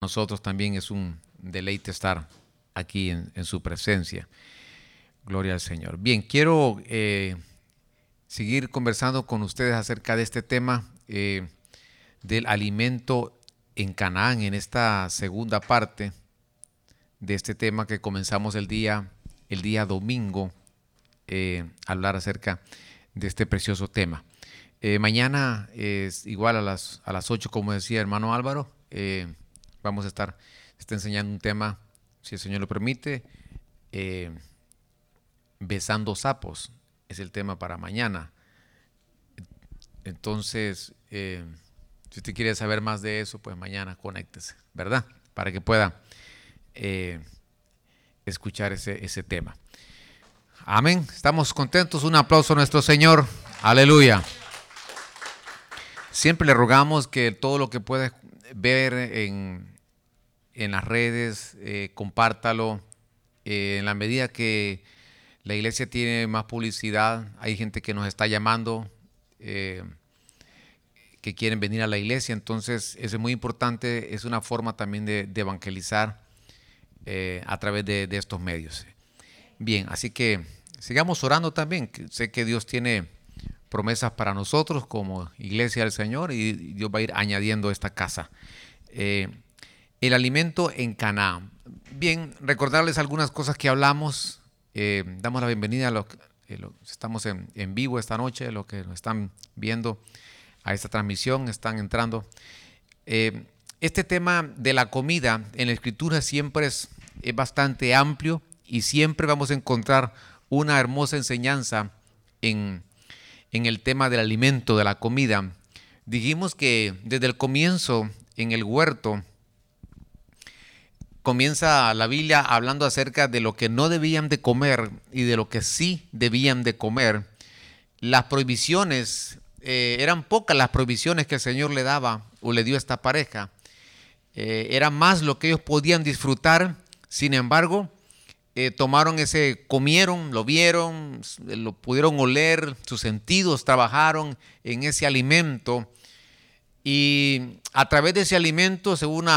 nosotros también es un deleite estar aquí en, su presencia. Gloria al Señor. Bien, quiero eh, seguir conversando con ustedes acerca de este tema eh, del alimento en Canaán, en esta segunda parte de este tema que comenzamos el día, el día domingo, eh, hablar acerca de este precioso tema. mañana es igual a las, a las 8, como decía hermano Álvaro vamos a estar está enseñando un tema, si el Señor lo permite, eh, besando sapos. Es el tema para mañana. Entonces, eh, si usted quiere saber más de eso, pues mañana conéctese, ¿verdad? Para que pueda eh, escuchar ese, ese tema. Amén. Estamos contentos. Un aplauso a nuestro Señor. Aleluya. Siempre le rogamos que todo lo que pueda ver en, en las redes, eh, compártalo. Eh, en la medida que la iglesia tiene más publicidad, hay gente que nos está llamando, eh, que quieren venir a la iglesia, entonces eso es muy importante, es una forma también de, evangelizar a través de, de, estos medios. Bien, así que sigamos orando también, sé que Dios tiene promesas para nosotros como iglesia del Señor y Dios va a ir añadiendo esta casa. El alimento en Caná. Bien, recordarles algunas cosas que hablamos. Eh, damos la bienvenida a los que eh, estamos en, vivo esta noche, los que nos están viendo a esta transmisión, están entrando. Eh, este tema de la comida en la escritura siempre es, es bastante amplio y siempre vamos a encontrar una hermosa enseñanza en, en el tema del alimento, de la comida. Dijimos que desde el comienzo en el huerto, comienza la Biblia hablando acerca de lo que no debían de comer y de lo que sí debían de comer. Las prohibiciones, eh, eran pocas las prohibiciones que el Señor le daba o le dio a esta pareja. Eh, era más lo que ellos podían disfrutar, sin embargo, eh, tomaron ese, comieron, lo vieron, lo pudieron oler, sus sentidos trabajaron en ese alimento y a través de ese alimento, según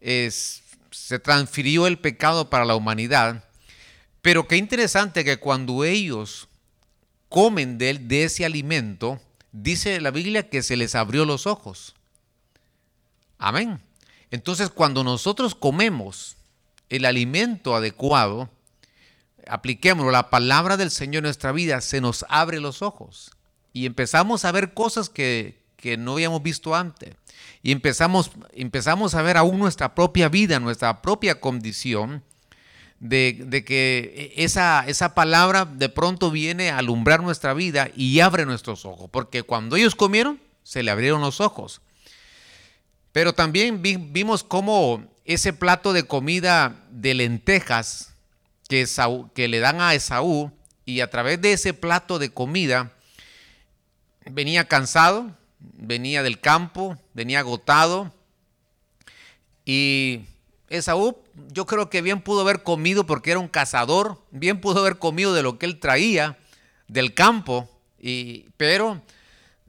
es, se transfirió el pecado para la humanidad. Pero qué interesante que cuando ellos comen de, ese alimento, dice la Biblia que se les abrió los ojos. Amén. Entonces cuando nosotros comemos el alimento adecuado, apliquémoslo, la palabra del Señor en nuestra vida, se nos abre los ojos y empezamos a ver cosas que, que no habíamos visto antes. Y empezamos, empezamos a ver aún nuestra propia vida, nuestra propia condición, de, que esa, esa palabra de pronto viene a alumbrar nuestra vida y abre nuestros ojos. Porque cuando ellos comieron, se le abrieron los ojos. Pero también vimos cómo ese plato de comida de lentejas que, que le dan a Esaú, y a través de ese plato de comida, venía cansado, venía del campo, venía agotado. Y Esaú, yo creo que bien pudo haber comido porque era un cazador, bien pudo haber comido de lo que él traía del campo, y, pero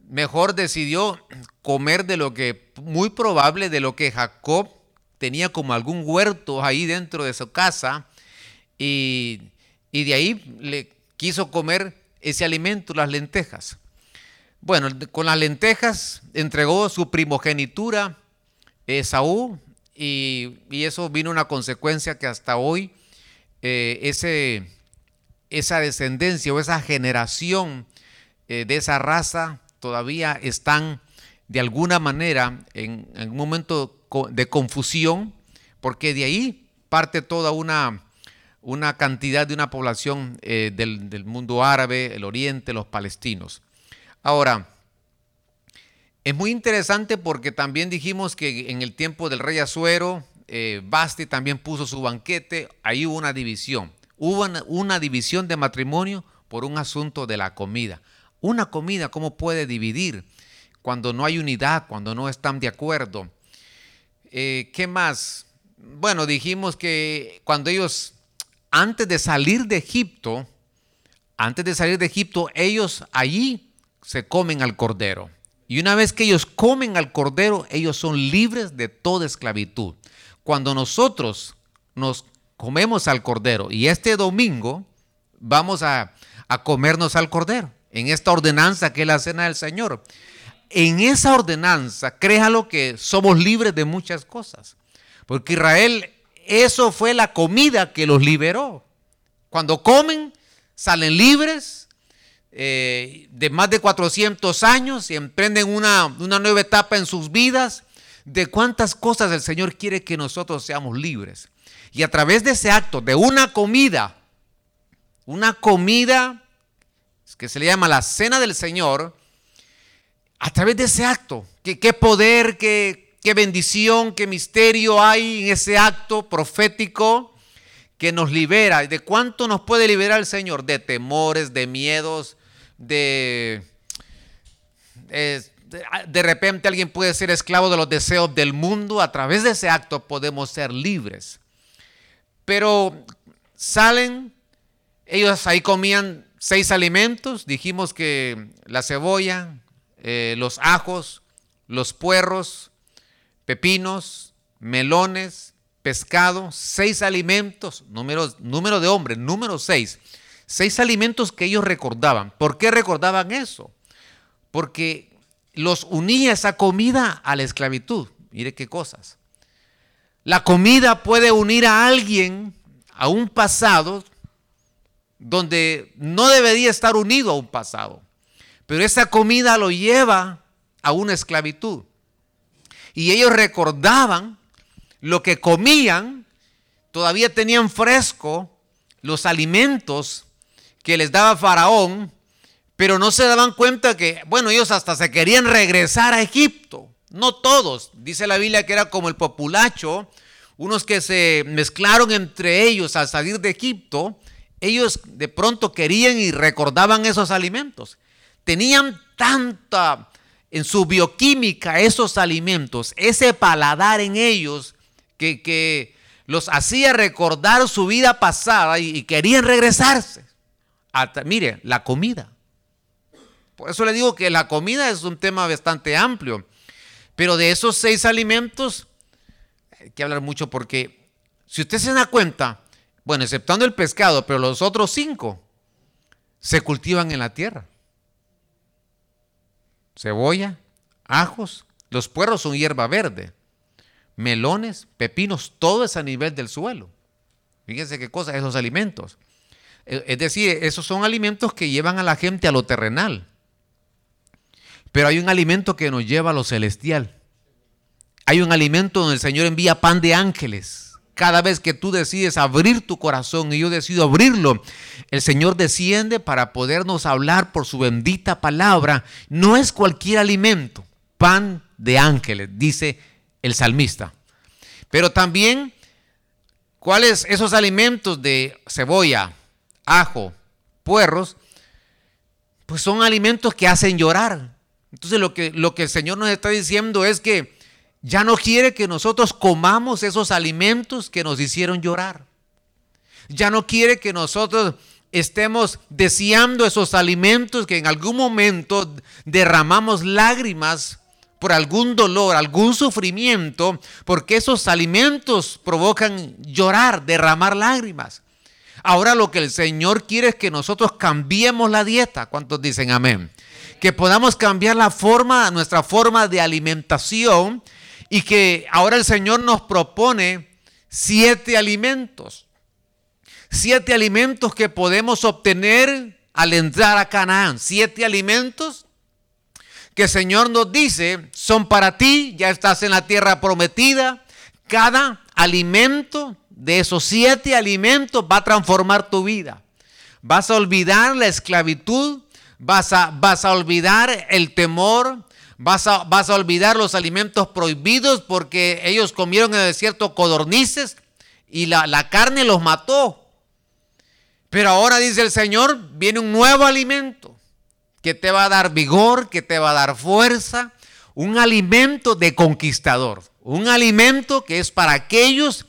mejor decidió comer de lo que, muy probable, de lo que Jacob tenía como algún huerto ahí dentro de su casa, y, y de ahí le quiso comer ese alimento, las lentejas. Bueno, con las lentejas entregó su primogenitura Esaú y, eso vino una consecuencia que hasta hoy eh, ese, esa descendencia o esa generación eh, de esa raza todavía están de alguna manera en, un momento de confusión, porque de ahí parte toda una, una cantidad de una población eh, del, del mundo árabe, el oriente, los palestinos. Ahora, es muy interesante porque también dijimos que en el tiempo del rey Azuero, eh, Basti también puso su banquete, ahí hubo una división. Hubo una, división de matrimonio por un asunto de la comida. Una comida, ¿cómo puede dividir cuando no hay unidad, cuando no están de acuerdo? Eh, ¿Qué más? Bueno, dijimos que cuando ellos, antes de salir de Egipto, antes de salir de Egipto, ellos allí se comen al cordero. Y una vez que ellos comen al cordero, ellos son libres de toda esclavitud. Cuando nosotros nos comemos al cordero y este domingo vamos a, a comernos al cordero en esta ordenanza que es la cena del Señor. En esa ordenanza, créalo que somos libres de muchas cosas. Porque Israel, eso fue la comida que los liberó. Cuando comen, salen libres eh, de más de 400 años y emprenden una, una nueva etapa en sus vidas. De cuántas cosas el Señor quiere que nosotros seamos libres. Y a través de ese acto, de una comida, una comida que se le llama la cena del Señor, a través de ese acto, qué poder, qué, qué bendición, qué misterio hay en ese acto profético que nos libera. ¿De cuánto nos puede liberar el Señor? De temores, de miedos, de... de repente alguien puede ser esclavo de los deseos del mundo. A través de ese acto podemos ser libres. Pero salen, ellos ahí comían seis alimentos. Dijimos que la cebolla, eh, los ajos, los puerros, pepinos, melones, pescado, seis alimentos, número, número de hombres, número seis. Seis alimentos que ellos recordaban. ¿Por qué recordaban eso? Porque los unía esa comida a la esclavitud. Mire qué cosas. La comida puede unir a alguien a un pasado donde no debería estar unido a un pasado. Pero esa comida lo lleva a una esclavitud. Y ellos recordaban lo que comían, todavía tenían fresco los alimentos que les daba Faraón, pero no se daban cuenta que, bueno, ellos hasta se querían regresar a Egipto. No todos, dice la Biblia que era como el populacho, unos que se mezclaron entre ellos al salir de Egipto, ellos de pronto querían y recordaban esos alimentos. Tenían tanta en su bioquímica esos alimentos, ese paladar en ellos que, los hacía recordar su vida pasada y, querían regresarse. Mire, la comida. Por eso le digo que la comida es un tema bastante amplio. Pero de esos seis alimentos, hay que hablar mucho porque si usted se da cuenta, bueno, exceptando el pescado, pero los otros cinco se cultivan en la tierra. Cebolla, ajos, los puerros son hierba verde, melones, pepinos, todo es a nivel del suelo. Fíjense qué cosa, esos alimentos. E, es decir, esos son alimentos que llevan a la gente a lo terrenal. Pero hay un alimento que nos lleva a lo celestial. Hay un alimento donde el Señor envía pan de ángeles cada vez que tú decides abrir tu corazón y yo decido abrirlo, el Señor desciende para podernos hablar por su bendita palabra. No es cualquier alimento, pan de ángeles, dice el salmista. Pero también, ¿cuáles esos alimentos de cebolla, ajo, puerros? Pues son alimentos que hacen llorar. Entonces lo que, lo que el Señor nos está diciendo es que ya no quiere que nosotros comamos esos alimentos que nos hicieron llorar. Ya no quiere que nosotros estemos deseando esos alimentos que en algún momento derramamos lágrimas por algún dolor, algún sufrimiento, porque esos alimentos provocan llorar, derramar lágrimas. Ahora lo que el Señor quiere es que nosotros cambiemos la dieta. ¿Cuántos dicen amén? Que podamos cambiar la forma, nuestra forma de alimentación y que ahora el Señor nos propone siete alimentos. Siete alimentos que podemos obtener al entrar a Canaán. Siete alimentos que el Señor nos dice son para ti, ya estás en la tierra prometida. Cada alimento de esos siete alimentos va a transformar tu vida. Vas a olvidar la esclavitud, vas a, vas a olvidar el temor, Vas a, vas a olvidar los alimentos prohibidos porque ellos comieron en el desierto codornices y la, la carne los mató. Pero ahora dice el Señor, viene un nuevo alimento que te va a dar vigor, que te va a dar fuerza, un alimento de conquistador, un alimento que es para aquellos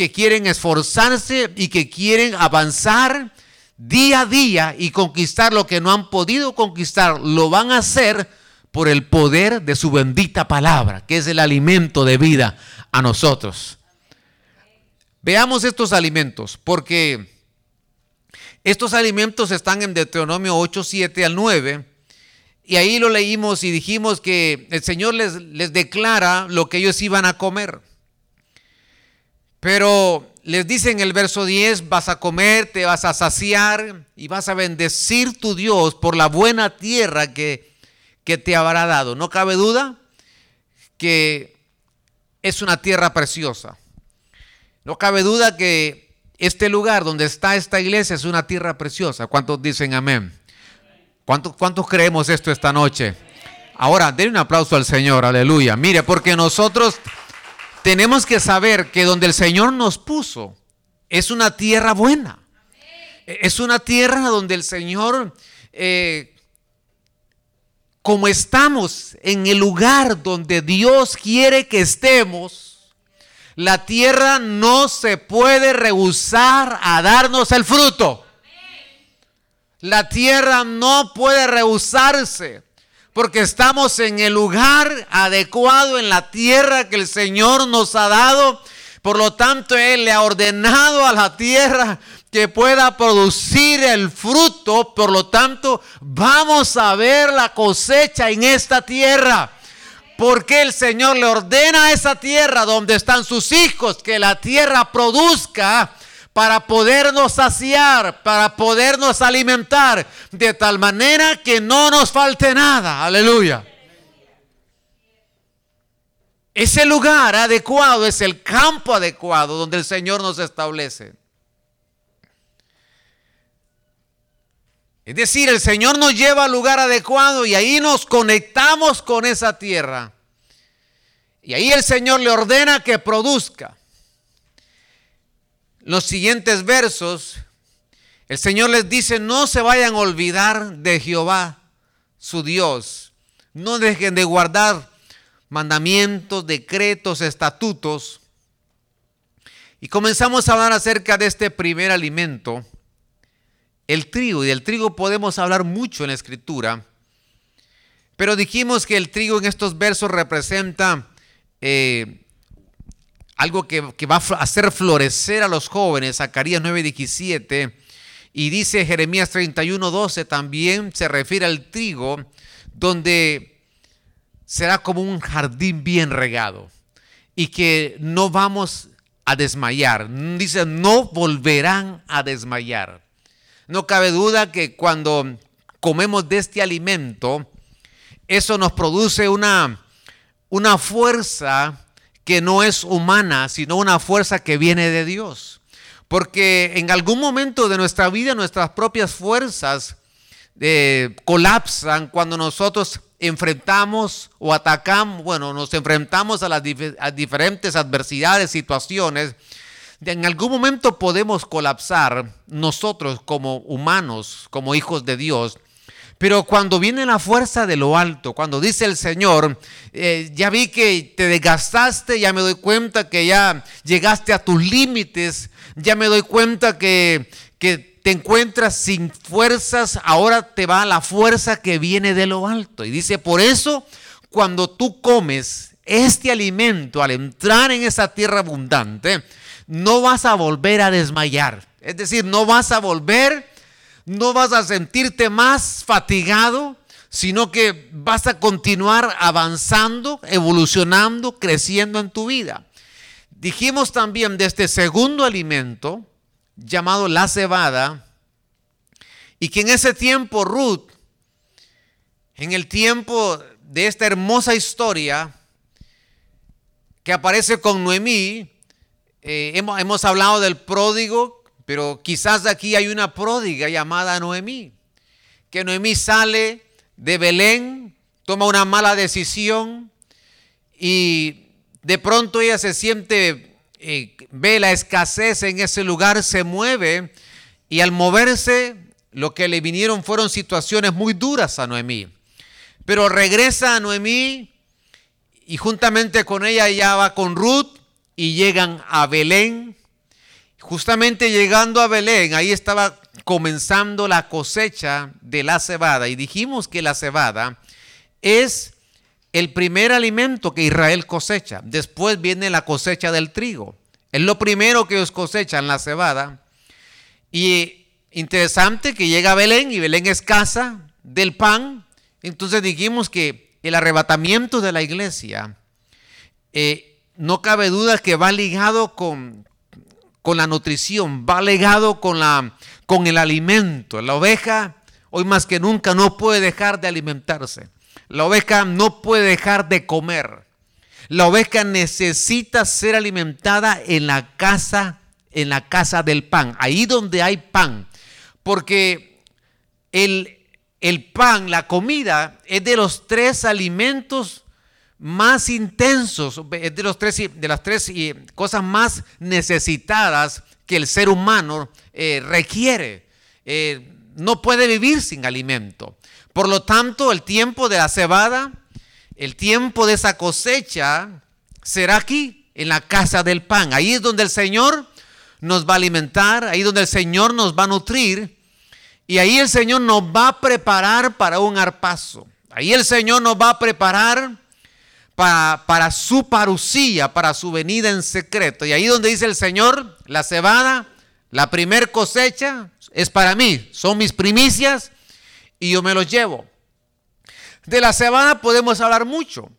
que quieren esforzarse y que quieren avanzar día a día y conquistar lo que no han podido conquistar, lo van a hacer por el poder de su bendita palabra, que es el alimento de vida a nosotros. Veamos estos alimentos, porque estos alimentos están en Deuteronomio 8, 7 al 9. Y ahí lo leímos y dijimos que el Señor les, les declara lo que ellos iban a comer. Pero les dice en el verso 10, vas a comer, te vas a saciar y vas a bendecir tu Dios por la buena tierra que, que te habrá dado. No cabe duda que es una tierra preciosa. No cabe duda que este lugar donde está esta iglesia es una tierra preciosa. ¿Cuántos dicen amén? ¿Cuántos, cuántos creemos esto esta noche? Ahora, denle un aplauso al Señor, aleluya. Mire, porque nosotros tenemos que saber que donde el Señor nos puso es una tierra buena. Es una tierra donde el Señor, eh, como estamos en el lugar donde Dios quiere que estemos, la tierra no se puede rehusar a darnos el fruto. La tierra no puede rehusarse porque estamos en el lugar adecuado en la tierra que el Señor nos ha dado. Por lo tanto, Él le ha ordenado a la tierra que pueda producir el fruto. Por lo tanto, vamos a ver la cosecha en esta tierra. Porque el Señor le ordena a esa tierra donde están sus hijos que la tierra produzca para podernos saciar, para podernos alimentar, de tal manera que no nos falte nada. Aleluya. Ese lugar adecuado es el campo adecuado donde el Señor nos establece. Es decir, el Señor nos lleva al lugar adecuado y ahí nos conectamos con esa tierra. Y ahí el Señor le ordena que produzca. Los siguientes versos, el Señor les dice, no se vayan a olvidar de Jehová, su Dios. No dejen de guardar mandamientos, decretos, estatutos. Y comenzamos a hablar acerca de este primer alimento el trigo. Y del trigo podemos hablar mucho en la escritura. Pero dijimos que el trigo en estos versos representa eh, algo que, va a hacer florecer a los jóvenes. Zacarías 9:17. Y dice Jeremías 31:12 también se refiere al trigo, donde será como un jardín bien regado. Y que no vamos a desmayar. Dice, no volverán a desmayar. No cabe duda que cuando comemos de este alimento, eso nos produce una, una fuerza que no es humana, sino una fuerza que viene de Dios. Porque en algún momento de nuestra vida nuestras propias fuerzas eh, colapsan cuando nosotros enfrentamos o atacamos, bueno, nos enfrentamos a las diferentes adversidades, situaciones en algún momento podemos colapsar nosotros como humanos, como hijos de Dios. Pero cuando viene la fuerza de lo alto, cuando dice el Señor, eh, ya vi que te desgastaste, ya me doy cuenta que ya llegaste a tus límites, ya me doy cuenta que, que te encuentras sin fuerzas, ahora te va la fuerza que viene de lo alto. Y dice, por eso, cuando tú comes este alimento, al entrar en esa tierra abundante, no vas a volver a desmayar. Es decir, no vas a volver, no vas a sentirte más fatigado, sino que vas a continuar avanzando, evolucionando, creciendo en tu vida. Dijimos también de este segundo alimento llamado la cebada, y que en ese tiempo Ruth, en el tiempo de esta hermosa historia que aparece con Noemí, eh, hemos, hablado del pródigo, pero quizás aquí hay una pródiga llamada Noemí, que Noemí sale de Belén, toma una mala decisión y de pronto ella se siente, eh, ve la escasez en ese lugar, se mueve y al moverse lo que le vinieron fueron situaciones muy duras a Noemí. Pero regresa a Noemí y juntamente con ella ya va con Ruth y llegan a Belén. Justamente llegando a Belén, ahí estaba comenzando la cosecha de la cebada. Y dijimos que la cebada es el primer alimento que Israel cosecha. Después viene la cosecha del trigo. Es lo primero que ellos cosechan, la cebada. Y interesante que llega a Belén y Belén es casa del pan. Entonces dijimos que el arrebatamiento de la iglesia, eh, no cabe duda que va ligado con, con la nutrición, va ligado con, la, con el alimento. La oveja hoy más que nunca no puede dejar de alimentarse. La oveja no puede dejar de comer. La oveja necesita ser alimentada en la casa, en la casa del pan, ahí donde hay pan. Porque el, el pan, la comida, es de los tres alimentos más intensos, es de, los tres, de las tres cosas más necesitadas que el ser humano eh, requiere. Eh, no puede vivir sin alimento. Por lo tanto, el tiempo de la cebada, el tiempo de esa cosecha, será aquí, en la casa del pan. Ahí es donde el Señor nos va a alimentar, ahí es donde el Señor nos va a nutrir. Y ahí el Señor nos va a preparar para un arpazo. Ahí el Señor nos va a preparar para, su parucía, para su venida en secreto. Y ahí donde dice el Señor, la cebada, la primer cosecha es para mí, son mis primicias y yo me los llevo. De la cebada podemos hablar mucho.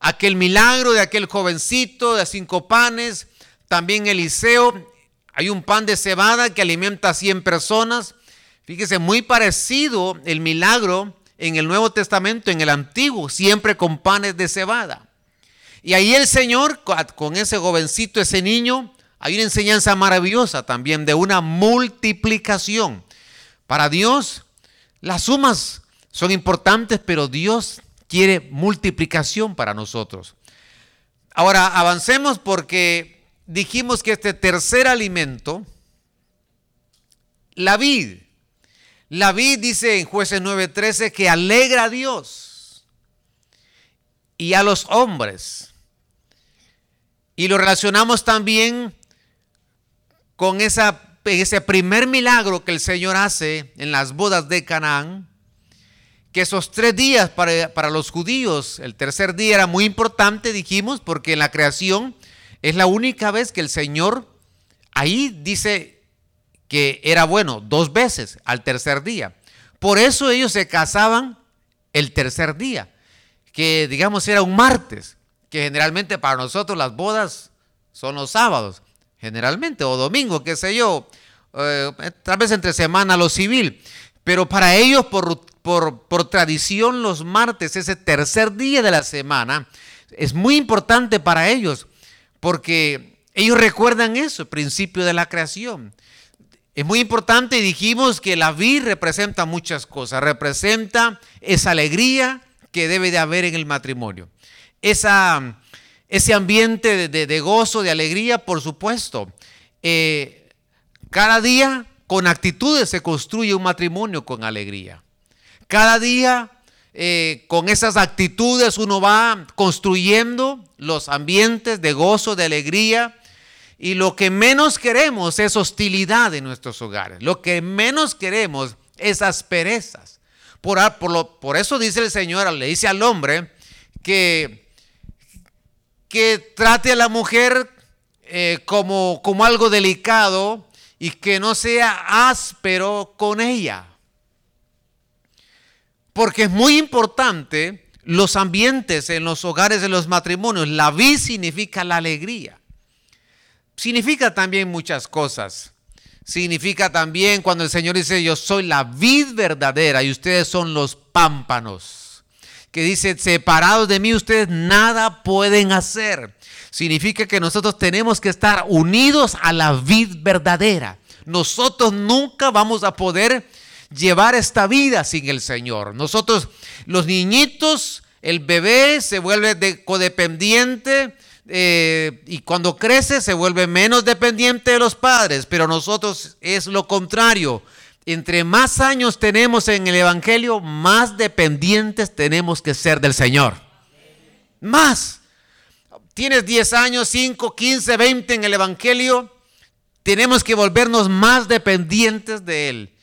Aquel milagro de aquel jovencito de cinco panes, también Eliseo, hay un pan de cebada que alimenta a 100 personas. Fíjese, muy parecido el milagro en el Nuevo Testamento, en el Antiguo, siempre con panes de cebada. Y ahí el Señor, con ese jovencito, ese niño, hay una enseñanza maravillosa también de una multiplicación. Para Dios, las sumas son importantes, pero Dios quiere multiplicación para nosotros. Ahora, avancemos porque dijimos que este tercer alimento, la vid, la vid dice en jueces 9:13 que alegra a Dios y a los hombres. Y lo relacionamos también con ese primer milagro que el Señor hace en las bodas de Canaán, que esos tres días para, para, los judíos, el tercer día era muy importante, dijimos, porque en la creación es la única vez que el Señor ahí dice que era bueno dos veces al tercer día. Por eso ellos se casaban el tercer día, que digamos era un martes, que generalmente para nosotros las bodas son los sábados generalmente, o domingo, qué sé yo, eh, tal vez entre semana lo civil. Pero para ellos, por, por, tradición, los martes, ese tercer día de la semana, es muy importante para ellos, porque ellos recuerdan eso, principio de la creación. Es muy importante y dijimos que la vid representa muchas cosas, representa esa alegría que debe de haber en el matrimonio, ese ambiente de, gozo, de alegría, por supuesto. Eh, cada día con actitudes se construye un matrimonio con alegría. Cada día eh, con esas actitudes uno va construyendo los ambientes de gozo, de alegría. Y lo que menos queremos es hostilidad en nuestros hogares. Lo que menos queremos es asperezas. Por, eso dice el Señor, le dice al hombre que que trate a la mujer eh, como, como algo delicado y que no sea áspero con ella. Porque es muy importante los ambientes en los hogares de los matrimonios. La vid significa la alegría. Significa también muchas cosas. Significa también cuando el Señor dice, yo soy la vid verdadera y ustedes son los pámpanos que dice, separados de mí ustedes nada pueden hacer. Significa que nosotros tenemos que estar unidos a la vid verdadera. Nosotros nunca vamos a poder llevar esta vida sin el Señor. Nosotros, los niñitos, el bebé se vuelve codependiente eh, y cuando crece se vuelve menos dependiente de los padres, pero nosotros es lo contrario entre más años tenemos en el Evangelio, más dependientes tenemos que ser del Señor. Más. Tienes 10 años, 5, 15, 20 en el Evangelio, tenemos que volvernos más dependientes de Él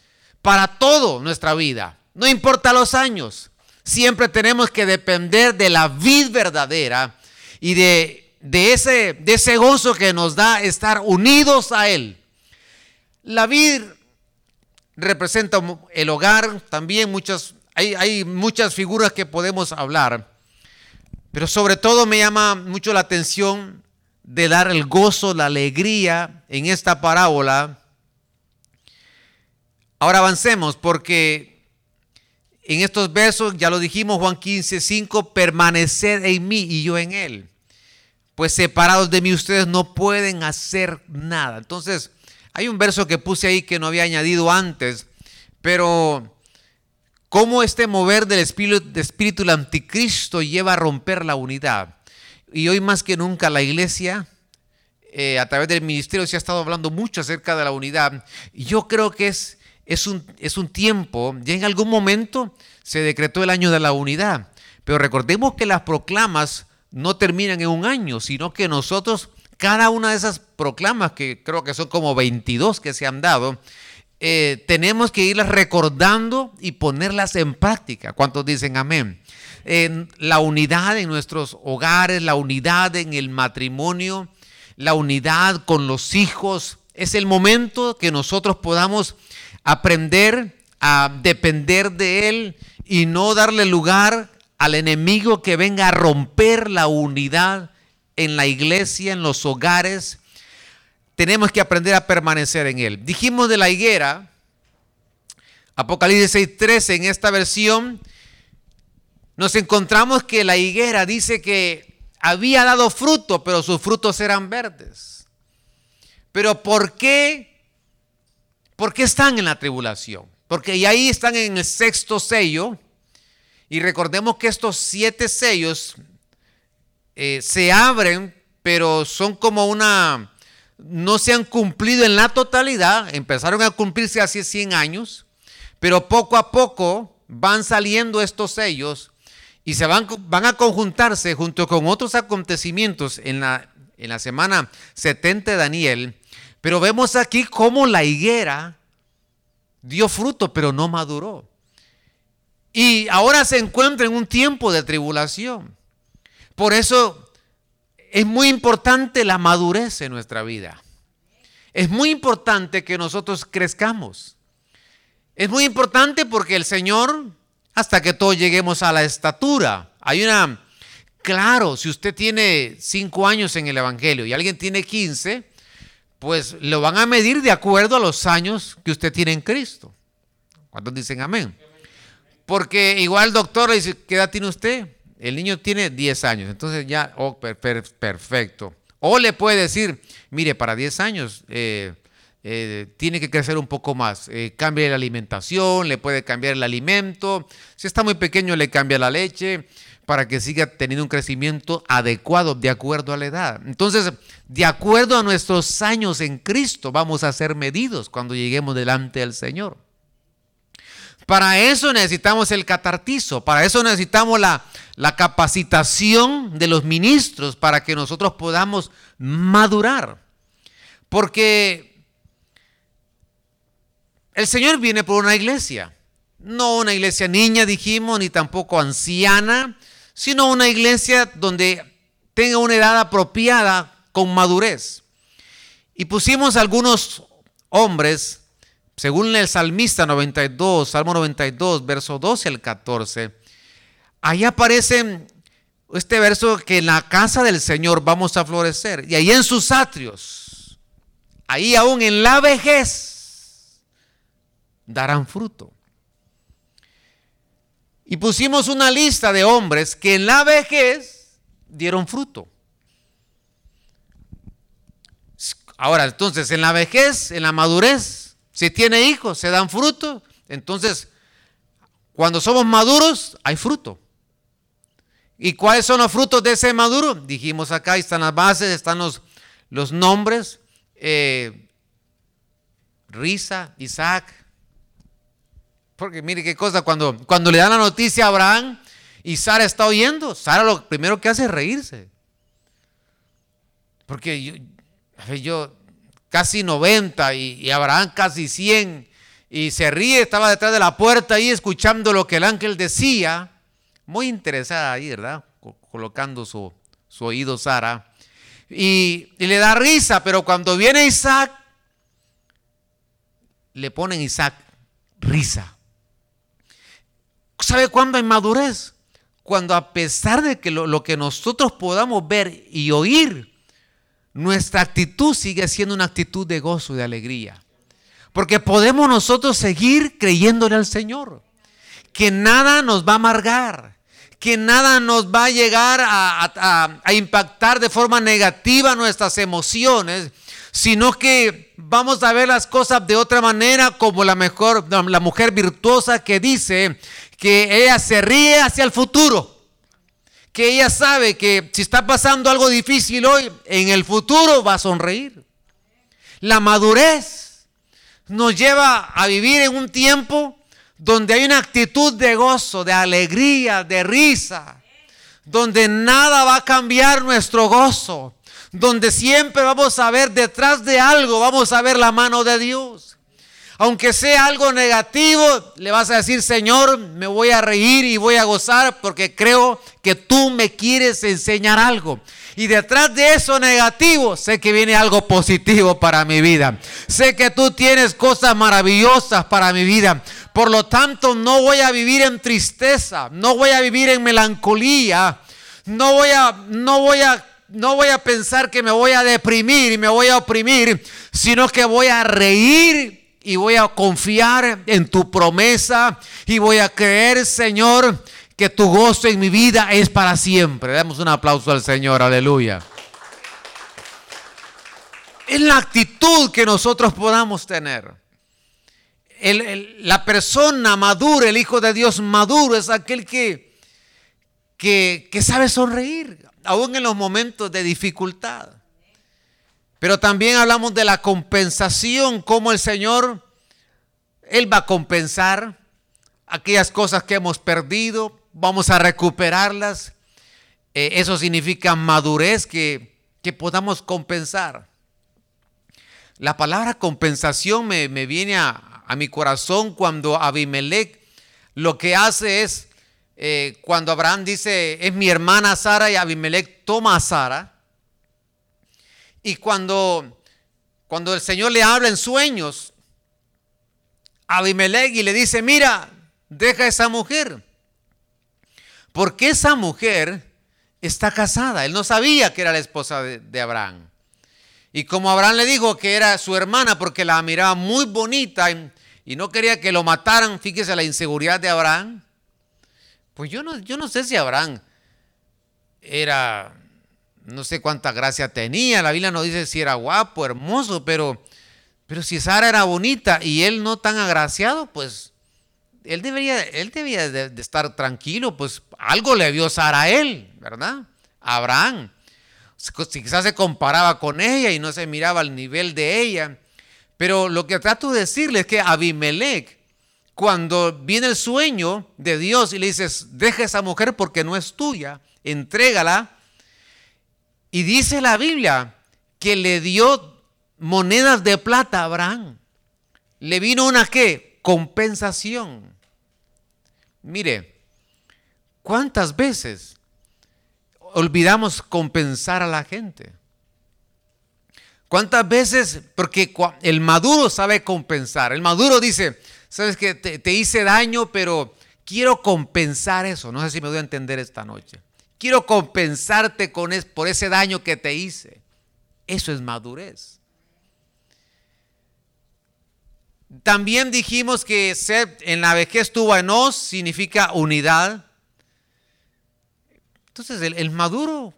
para todo nuestra vida. No importa los años. Siempre tenemos que depender de la vid verdadera y de, de, ese, de ese gozo que nos da estar unidos a Él. La vid representa el hogar, también muchas, hay, hay muchas figuras que podemos hablar, pero sobre todo me llama mucho la atención de dar el gozo, la alegría en esta parábola. Ahora avancemos porque en estos versos, ya lo dijimos Juan 15, 5, permanecer en mí y yo en él. Pues separados de mí ustedes no pueden hacer nada. Entonces, hay un verso que puse ahí que no había añadido antes, pero cómo este mover del espíritu, del espíritu del anticristo lleva a romper la unidad. Y hoy más que nunca la iglesia, eh, a través del ministerio, se ha estado hablando mucho acerca de la unidad. Y yo creo que es, es, un, es un tiempo, ya en algún momento se decretó el año de la unidad. Pero recordemos que las proclamas no terminan en un año, sino que nosotros cada una de esas proclamas, que creo que son como 22 que se han dado, eh, tenemos que irlas recordando y ponerlas en práctica. ¿Cuántos dicen amén? En la unidad en nuestros hogares, la unidad en el matrimonio, la unidad con los hijos. Es el momento que nosotros podamos aprender a depender de Él y no darle lugar al enemigo que venga a romper la unidad en la iglesia, en los hogares, tenemos que aprender a permanecer en Él. Dijimos de la higuera, Apocalipsis 6.13, en esta versión, nos encontramos que la higuera dice que había dado fruto, pero sus frutos eran verdes. Pero ¿por qué? ¿Por qué están en la tribulación? Porque y ahí están en el sexto sello. Y recordemos que estos siete sellos eh, se abren, pero son como una, no se han cumplido en la totalidad, empezaron a cumplirse hace 100 años, pero poco a poco van saliendo estos sellos y se van, van a conjuntarse junto con otros acontecimientos en la, en la semana 70 de Daniel, pero vemos aquí cómo la higuera dio fruto, pero no maduró. Y ahora se encuentra en un tiempo de tribulación. Por eso es muy importante la madurez en nuestra vida. Es muy importante que nosotros crezcamos. Es muy importante porque el Señor, hasta que todos lleguemos a la estatura, hay una, claro, si usted tiene cinco años en el Evangelio y alguien tiene 15, pues lo van a medir de acuerdo a los años que usted tiene en Cristo. ¿Cuántos dicen amén? Porque igual doctor le dice, ¿qué edad tiene usted? El niño tiene 10 años, entonces ya, oh, perfecto. O le puede decir, mire, para 10 años eh, eh, tiene que crecer un poco más. Eh, cambia la alimentación, le puede cambiar el alimento. Si está muy pequeño, le cambia la leche para que siga teniendo un crecimiento adecuado de acuerdo a la edad. Entonces, de acuerdo a nuestros años en Cristo, vamos a ser medidos cuando lleguemos delante del Señor. Para eso necesitamos el catartizo, para eso necesitamos la, capacitación de los ministros para que nosotros podamos madurar. Porque el Señor viene por una iglesia, no una iglesia niña, dijimos, ni tampoco anciana, sino una iglesia donde tenga una edad apropiada con madurez. Y pusimos algunos hombres según el salmista 92, Salmo 92, verso 12 al 14, ahí aparece este verso que en la casa del Señor vamos a florecer. Y ahí en sus atrios, ahí aún en la vejez, darán fruto. Y pusimos una lista de hombres que en la vejez dieron fruto. Ahora, entonces, en la vejez, en la madurez, si tiene hijos, se dan fruto. Entonces, cuando somos maduros, hay fruto. ¿Y cuáles son los frutos de ese maduro? Dijimos acá, están las bases, están los, los nombres. Eh, Risa, Isaac. Porque mire qué cosa, cuando, cuando le dan la noticia a Abraham y Sara está oyendo, Sara lo primero que hace es reírse. Porque yo, yo casi 90 y, Abraham casi 100 y se ríe, estaba detrás de la puerta ahí escuchando lo que el ángel decía. muy interesada ahí, ¿verdad? Colocando su, su oído Sara. Y, le da risa, pero cuando viene Isaac, le ponen Isaac risa. ¿Sabe cuándo hay madurez? Cuando a pesar de que lo, lo que nosotros podamos ver y oír, nuestra actitud sigue siendo una actitud de gozo y de alegría. Porque podemos nosotros seguir creyéndole al Señor. Que nada nos va a amargar. Que nada nos va a llegar a, impactar de forma negativa nuestras emociones. Sino que vamos a ver las cosas de otra manera como la mejor, la mujer virtuosa que dice que ella se ríe hacia el futuro que ella sabe que si está pasando algo difícil hoy, en el futuro va a sonreír. La madurez nos lleva a vivir en un tiempo donde hay una actitud de gozo, de alegría, de risa, donde nada va a cambiar nuestro gozo, donde siempre vamos a ver detrás de algo, vamos a ver la mano de Dios. Aunque sea algo negativo, le vas a decir, Señor, me voy a reír y voy a gozar porque creo que tú me quieres enseñar algo. Y detrás de eso negativo, sé que viene algo positivo para mi vida. Sé que tú tienes cosas maravillosas para mi vida. Por lo tanto, no voy a vivir en tristeza, no voy a vivir en melancolía, no voy a, no voy a no voy a pensar que me voy a deprimir y me voy a oprimir, sino que voy a reír y voy a confiar en tu promesa y voy a creer, Señor, que tu gozo en mi vida es para siempre. Damos un aplauso al Señor, aleluya. Es la actitud que nosotros podamos tener. la persona madura, el Hijo de Dios maduro, es aquel que, que, que sabe sonreír, aún en los momentos de dificultad. Pero también hablamos de la compensación, como el Señor, Él va a compensar aquellas cosas que hemos perdido, vamos a recuperarlas. Eh, eso significa madurez que, podamos compensar. La palabra compensación me, viene a, mi corazón cuando Abimelech lo que hace es, eh, cuando Abraham dice, es mi hermana Sara y Abimelech toma a Sara y cuando, cuando el Señor le habla en sueños a Abimelech y le dice, mira, deja a esa mujer. Porque esa mujer está casada. Él no sabía que era la esposa de, Abraham. Y como Abraham le dijo que era su hermana porque la miraba muy bonita y, no quería que lo mataran, fíjese la inseguridad de Abraham. Pues yo no, yo no sé si Abraham era no sé cuánta gracia tenía. La Biblia no dice si era guapo, hermoso, pero, pero si Sara era bonita y él no tan agraciado, pues él debería, él debía de, estar tranquilo, pues algo le vio Sara a él, ¿verdad? Abraham. Si quizás se comparaba con ella y no se miraba al nivel de ella. Pero lo que trato de decirle es que Abimelech, cuando viene el sueño de Dios y le dices, deja esa mujer porque no es tuya, entrégala, y dice la Biblia que le dio monedas de plata a Abraham. Le vino una qué? Compensación. Mire, ¿cuántas veces olvidamos compensar a la gente? ¿Cuántas veces? Porque el maduro sabe compensar. El maduro dice, sabes que te, te, hice daño, pero quiero compensar eso. No sé si me voy a entender esta noche. Quiero compensarte por ese daño que te hice. Eso es madurez. También dijimos que ser en la vejez tuvo enos significa unidad. Entonces el, maduro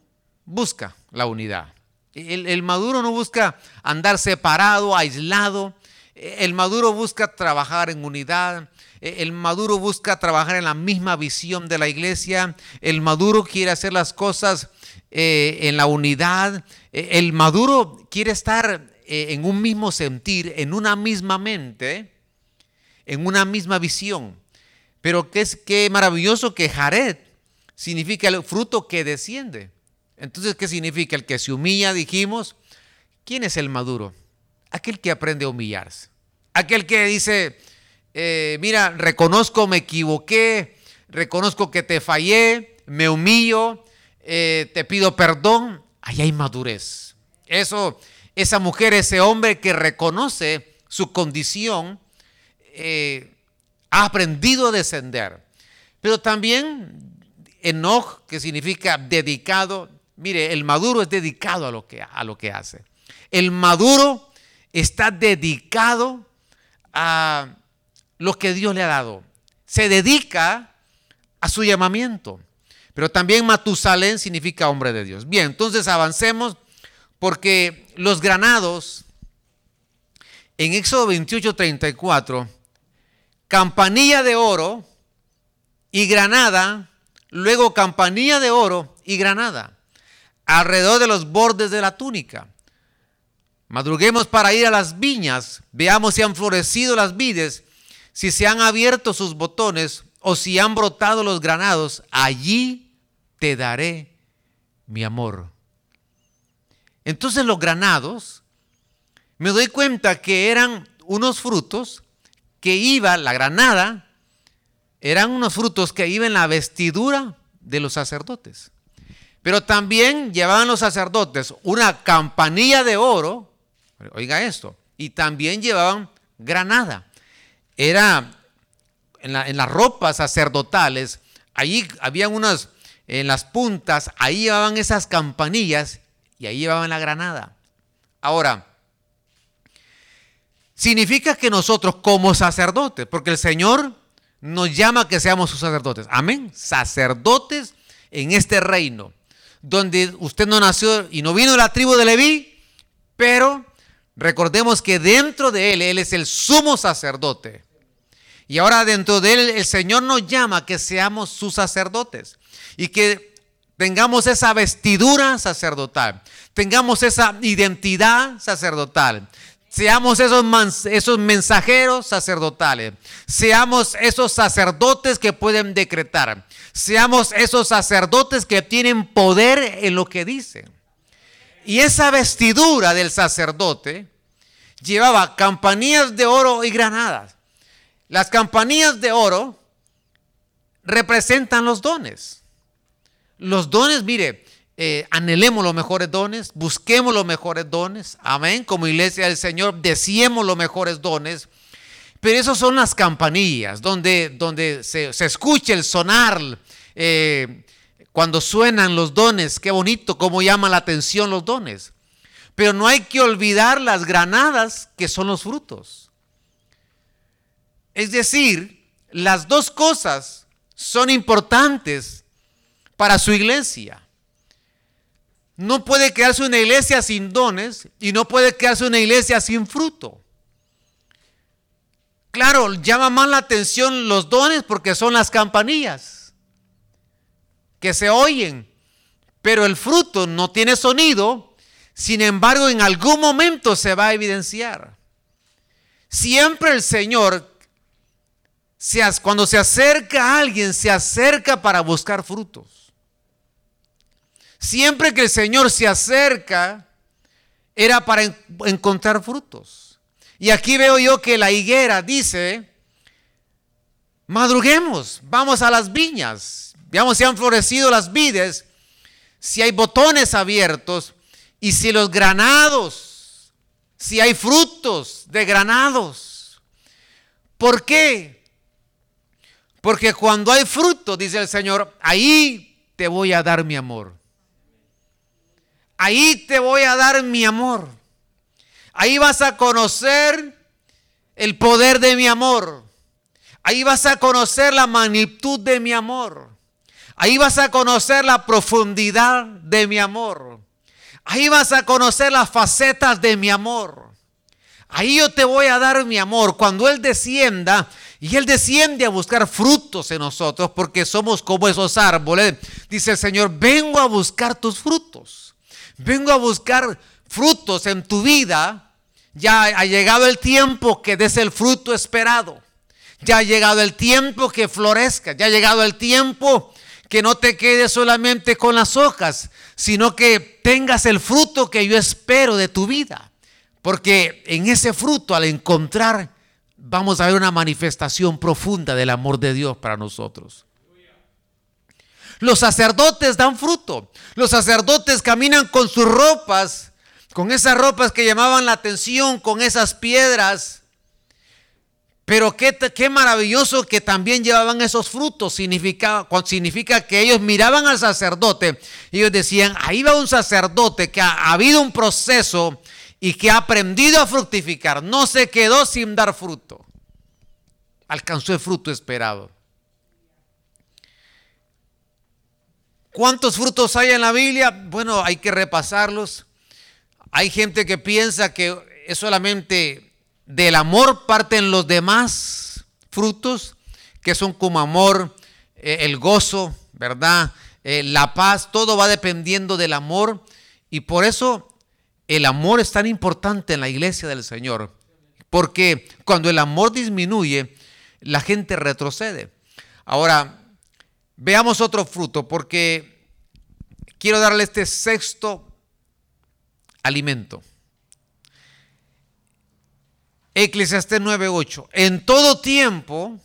busca la unidad. El, el, maduro no busca andar separado, aislado. El maduro busca trabajar en unidad. Eh, el maduro busca trabajar en la misma visión de la iglesia. El maduro quiere hacer las cosas eh, en la unidad. Eh, el maduro quiere estar en un mismo sentir, en una misma mente, en una misma visión. Pero qué, es, qué maravilloso que Jared significa el fruto que desciende. Entonces, ¿qué significa? El que se humilla, dijimos. ¿Quién es el maduro? Aquel que aprende a humillarse. Aquel que dice, eh, mira, reconozco, me equivoqué, reconozco que te fallé, me humillo, eh, te pido perdón, ahí hay madurez. Eso, esa mujer, ese hombre que reconoce su condición, eh, ha aprendido a descender. Pero también Enoch, que significa dedicado, mire, el maduro es dedicado a lo que, a lo que hace. El maduro está dedicado a lo que Dios le ha dado. Se dedica a su llamamiento. Pero también Matusalén significa hombre de Dios. Bien, entonces avancemos porque los granados en Éxodo 28, 34, campanilla de oro y granada, luego campanilla de oro y granada, alrededor de los bordes de la túnica. Madruguemos para ir a las viñas, veamos si han florecido las vides, si se han abierto sus botones o si han brotado los granados, allí te daré mi amor. Entonces los granados, me doy cuenta que eran unos frutos que iba, la granada, eran unos frutos que iban en la vestidura de los sacerdotes. Pero también llevaban los sacerdotes una campanilla de oro Oiga esto. Y también llevaban granada. Era en, las ropas sacerdotales, allí habían unas, en las puntas, ahí llevaban esas campanillas y ahí llevaban la granada. Ahora, significa que nosotros como sacerdotes, porque el Señor nos llama a que seamos sus sacerdotes. Amén. Sacerdotes en este reino, donde usted no nació y no vino de la tribu de Leví, pero Recordemos que dentro de Él, Él es el sumo sacerdote. Y ahora dentro de Él, el Señor nos llama que seamos sus sacerdotes. Y que tengamos esa vestidura sacerdotal. Tengamos esa identidad sacerdotal. Seamos esos, esos mensajeros sacerdotales. Seamos esos sacerdotes que pueden decretar. Seamos esos sacerdotes que tienen poder en lo que dicen. Y esa vestidura del sacerdote llevaba campanillas de oro y granadas. Las campanillas de oro representan los dones. Los dones, mire, eh, anhelemos los mejores dones, busquemos los mejores dones, amén, como iglesia del Señor, deseemos los mejores dones, pero esos son las campanillas, donde, donde se, escucha el sonar, eh, cuando suenan los dones, qué bonito, cómo llama la atención los dones. Pero no hay que olvidar las granadas que son los frutos. Es decir, las dos cosas son importantes para su iglesia. No puede quedarse una iglesia sin dones y no puede quedarse una iglesia sin fruto. Claro, llama más la atención los dones porque son las campanillas que se oyen, pero el fruto no tiene sonido, sin embargo en algún momento se va a evidenciar. Siempre el Señor, cuando se acerca alguien, se acerca para buscar frutos. Siempre que el Señor se acerca, era para encontrar frutos. Y aquí veo yo que la higuera dice, madruguemos, vamos a las viñas, Veamos si han florecido las vides, si hay botones abiertos y si los granados, si hay frutos de granados. ¿Por qué? Porque cuando hay fruto, dice el Señor, ahí te voy a dar mi amor. Ahí te voy a dar mi amor. Ahí vas a conocer el poder de mi amor. Ahí vas a conocer la magnitud de mi amor. Ahí vas a conocer la profundidad de mi amor. Ahí vas a conocer las facetas de mi amor. Ahí yo te voy a dar mi amor. Cuando Él descienda, y Él desciende a buscar frutos en nosotros, porque somos como esos árboles, dice el Señor, vengo a buscar tus frutos. Vengo a buscar frutos en tu vida. Ya ha llegado el tiempo que des el fruto esperado. Ya ha llegado el tiempo que florezca. Ya ha llegado el tiempo que no te quedes solamente con las hojas, sino que tengas el fruto que yo espero de tu vida. Porque en ese fruto, al encontrar, vamos a ver una manifestación profunda del amor de Dios para nosotros. Los sacerdotes dan fruto. Los sacerdotes caminan con sus ropas, con esas ropas que llamaban la atención, con esas piedras. Pero qué, qué maravilloso que también llevaban esos frutos. Significa, significa que ellos miraban al sacerdote y ellos decían, ahí va un sacerdote que ha, ha habido un proceso y que ha aprendido a fructificar. No se quedó sin dar fruto. Alcanzó el fruto esperado. ¿Cuántos frutos hay en la Biblia? Bueno, hay que repasarlos. Hay gente que piensa que es solamente del amor parten los demás frutos, que son como amor, eh, el gozo, ¿verdad? Eh, la paz, todo va dependiendo del amor. Y por eso el amor es tan importante en la iglesia del Señor. Porque cuando el amor disminuye, la gente retrocede. Ahora, Veamos otro fruto porque quiero darle este sexto alimento. Eclesiastés 9:8. En todo tiempo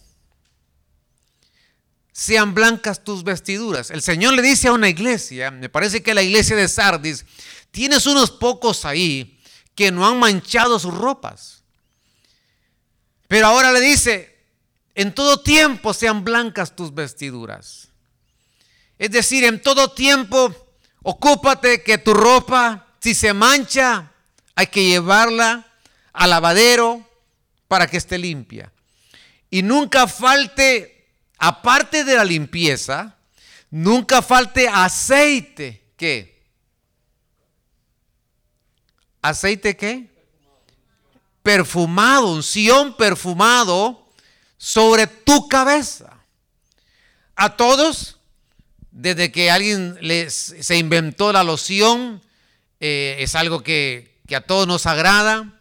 sean blancas tus vestiduras. El Señor le dice a una iglesia, me parece que la iglesia de Sardis, tienes unos pocos ahí que no han manchado sus ropas. Pero ahora le dice, en todo tiempo sean blancas tus vestiduras. Es decir, en todo tiempo ocúpate que tu ropa, si se mancha, hay que llevarla al lavadero para que esté limpia. Y nunca falte, aparte de la limpieza, nunca falte aceite. ¿Qué? ¿Aceite qué? Perfumado, unción perfumado sobre tu cabeza. A todos, desde que alguien les, se inventó la loción, eh, es algo que, que a todos nos agrada,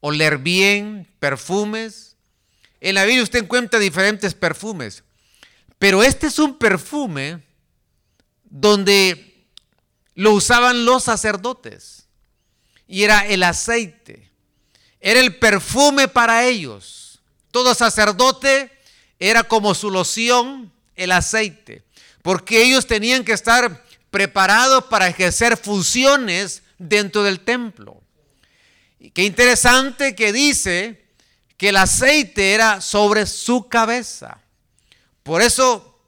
oler bien, perfumes. En la Biblia usted encuentra diferentes perfumes, pero este es un perfume donde lo usaban los sacerdotes y era el aceite, era el perfume para ellos. Todo sacerdote era como su loción, el aceite, porque ellos tenían que estar preparados para ejercer funciones dentro del templo. Y qué interesante que dice que el aceite era sobre su cabeza. Por eso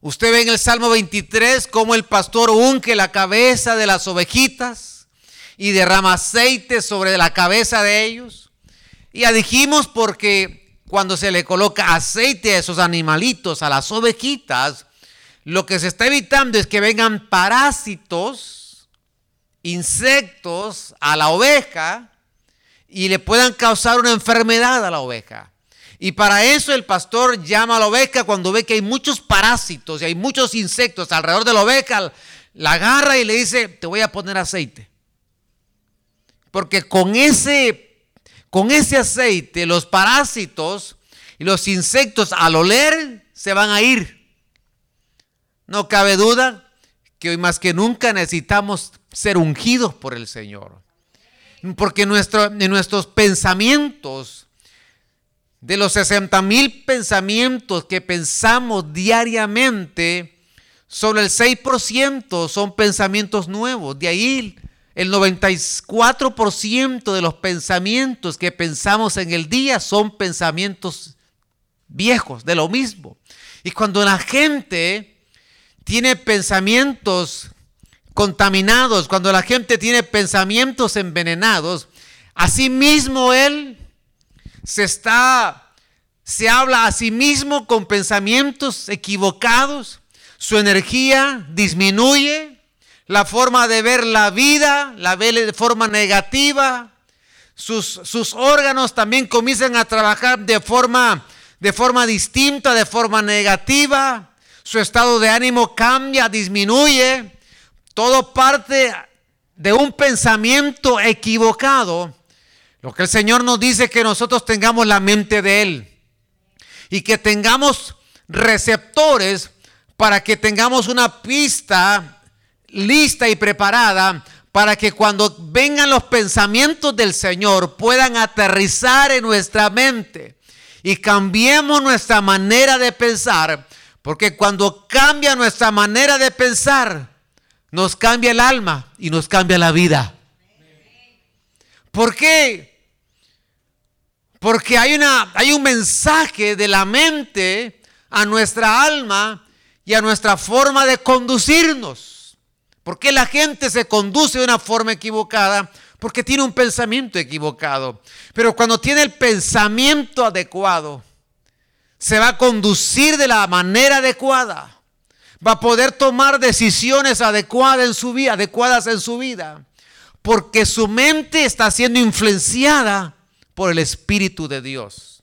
usted ve en el Salmo 23 como el pastor unge la cabeza de las ovejitas y derrama aceite sobre la cabeza de ellos. Ya dijimos porque cuando se le coloca aceite a esos animalitos, a las ovejitas, lo que se está evitando es que vengan parásitos, insectos a la oveja y le puedan causar una enfermedad a la oveja. Y para eso el pastor llama a la oveja cuando ve que hay muchos parásitos y hay muchos insectos alrededor de la oveja, la agarra y le dice, te voy a poner aceite. Porque con ese con ese aceite los parásitos y los insectos al oler se van a ir. No cabe duda que hoy más que nunca necesitamos ser ungidos por el Señor. Porque nuestro, nuestros pensamientos, de los 60 mil pensamientos que pensamos diariamente, solo el 6% son pensamientos nuevos. De ahí el 94% de los pensamientos que pensamos en el día son pensamientos viejos, de lo mismo. Y cuando la gente tiene pensamientos contaminados, cuando la gente tiene pensamientos envenenados, asimismo él se está, se habla a sí mismo con pensamientos equivocados, su energía disminuye, la forma de ver la vida, la ve de forma negativa. Sus, sus, órganos también comienzan a trabajar de forma, de forma distinta, de forma negativa. Su estado de ánimo cambia, disminuye. Todo parte de un pensamiento equivocado. Lo que el Señor nos dice que nosotros tengamos la mente de Él y que tengamos receptores para que tengamos una pista lista y preparada para que cuando vengan los pensamientos del Señor puedan aterrizar en nuestra mente y cambiemos nuestra manera de pensar, Porque cuando cambia nuestra manera de pensar, nos cambia el alma y nos cambia la vida. ¿Por qué? Porque hay, una, hay un mensaje de la mente a nuestra alma y a nuestra forma de conducirnos. ¿Por qué la gente se conduce de una forma equivocada? Porque tiene un pensamiento equivocado. Pero cuando tiene el pensamiento adecuado, se va a conducir de la manera adecuada. Va a poder tomar decisiones adecuadas en su vida, adecuadas en su vida, porque su mente está siendo influenciada por el Espíritu de Dios.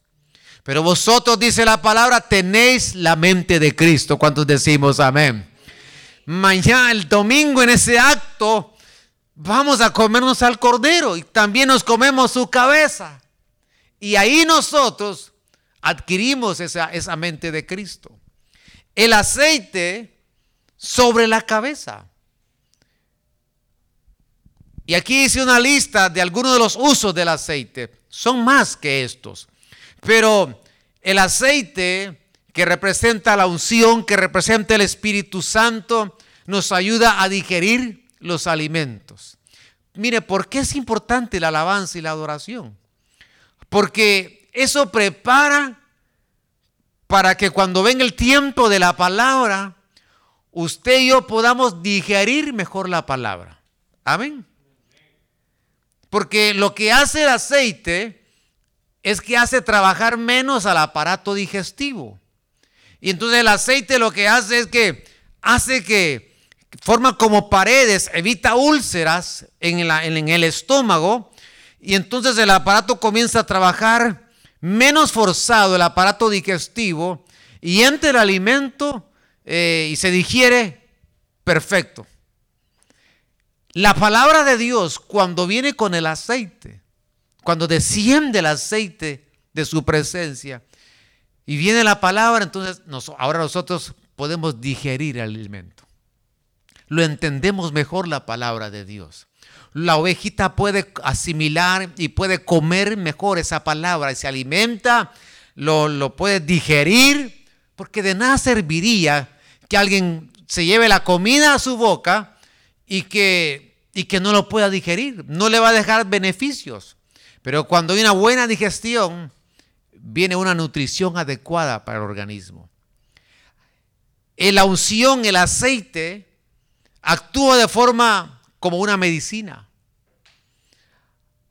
Pero vosotros, dice la palabra, tenéis la mente de Cristo. ¿Cuántos decimos amén? Mañana, el domingo, en ese acto, vamos a comernos al cordero y también nos comemos su cabeza. Y ahí nosotros adquirimos esa, esa mente de Cristo. El aceite sobre la cabeza. Y aquí hice una lista de algunos de los usos del aceite. Son más que estos. Pero el aceite que representa la unción, que representa el Espíritu Santo, nos ayuda a digerir los alimentos. Mire, ¿por qué es importante la alabanza y la adoración? Porque eso prepara para que cuando venga el tiempo de la palabra, usted y yo podamos digerir mejor la palabra. Amén. Porque lo que hace el aceite es que hace trabajar menos al aparato digestivo. Y entonces el aceite lo que hace es que hace que forma como paredes, evita úlceras en, en el estómago. Y entonces el aparato comienza a trabajar menos forzado el aparato digestivo y entra el alimento eh, y se digiere perfecto. La palabra de Dios cuando viene con el aceite, cuando desciende el aceite de su presencia y viene la palabra, entonces ahora nosotros podemos digerir el alimento. Lo entendemos mejor la palabra de Dios la ovejita puede asimilar y puede comer mejor esa palabra y se alimenta, lo, puede digerir, porque de nada serviría que alguien se lleve la comida a su boca y que, y que no lo pueda digerir, no le va a dejar beneficios. Pero cuando hay una buena digestión, viene una nutrición adecuada para el organismo. La unción, el aceite, actúa de forma como una medicina.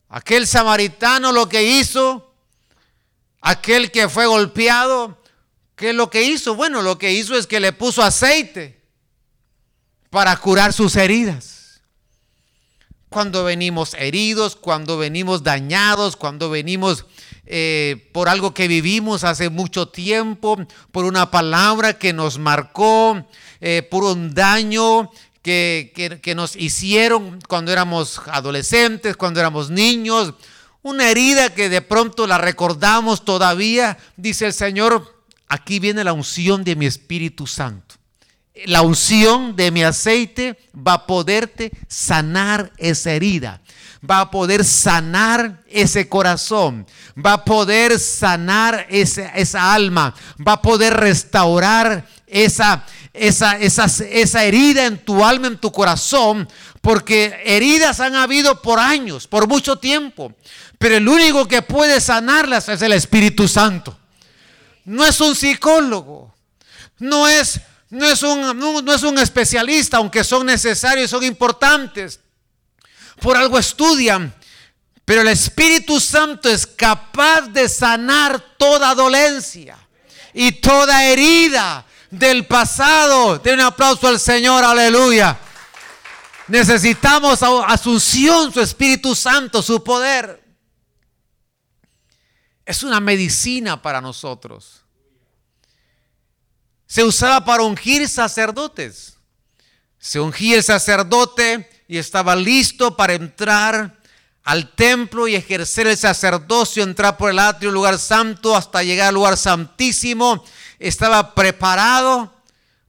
Aquel samaritano lo que hizo, aquel que fue golpeado, ¿qué es lo que hizo? Bueno, lo que hizo es que le puso aceite para curar sus heridas. Cuando venimos heridos, cuando venimos dañados, cuando venimos eh, por algo que vivimos hace mucho tiempo, por una palabra que nos marcó, eh, por un daño que, nos hicieron cuando éramos adolescentes, cuando éramos niños, una herida que de pronto la recordamos todavía, dice el Señor, aquí viene la unción de mi Espíritu Santo. La unción de mi aceite va a poderte sanar esa herida, va a poder sanar ese corazón, va a poder sanar esa, esa alma, va a poder restaurar esa, esa, esa, herida en tu alma, en tu corazón, porque heridas han habido por años, por mucho tiempo, pero el único que puede sanarlas es el Espíritu Santo. No es un psicólogo, no es, no es, un, no es un especialista, aunque son necesarios, son importantes. Por algo estudian, pero el Espíritu Santo es capaz de sanar toda dolencia y toda herida del pasado. Den un aplauso al Señor, aleluya. Necesitamos asunción, su Espíritu Santo, su poder. Es una medicina para nosotros. Se usaba para ungir sacerdotes. Se ungía el sacerdote y estaba listo para entrar al templo y ejercer el sacerdocio, entrar por el atrio, lugar santo, hasta llegar al lugar santísimo estaba preparado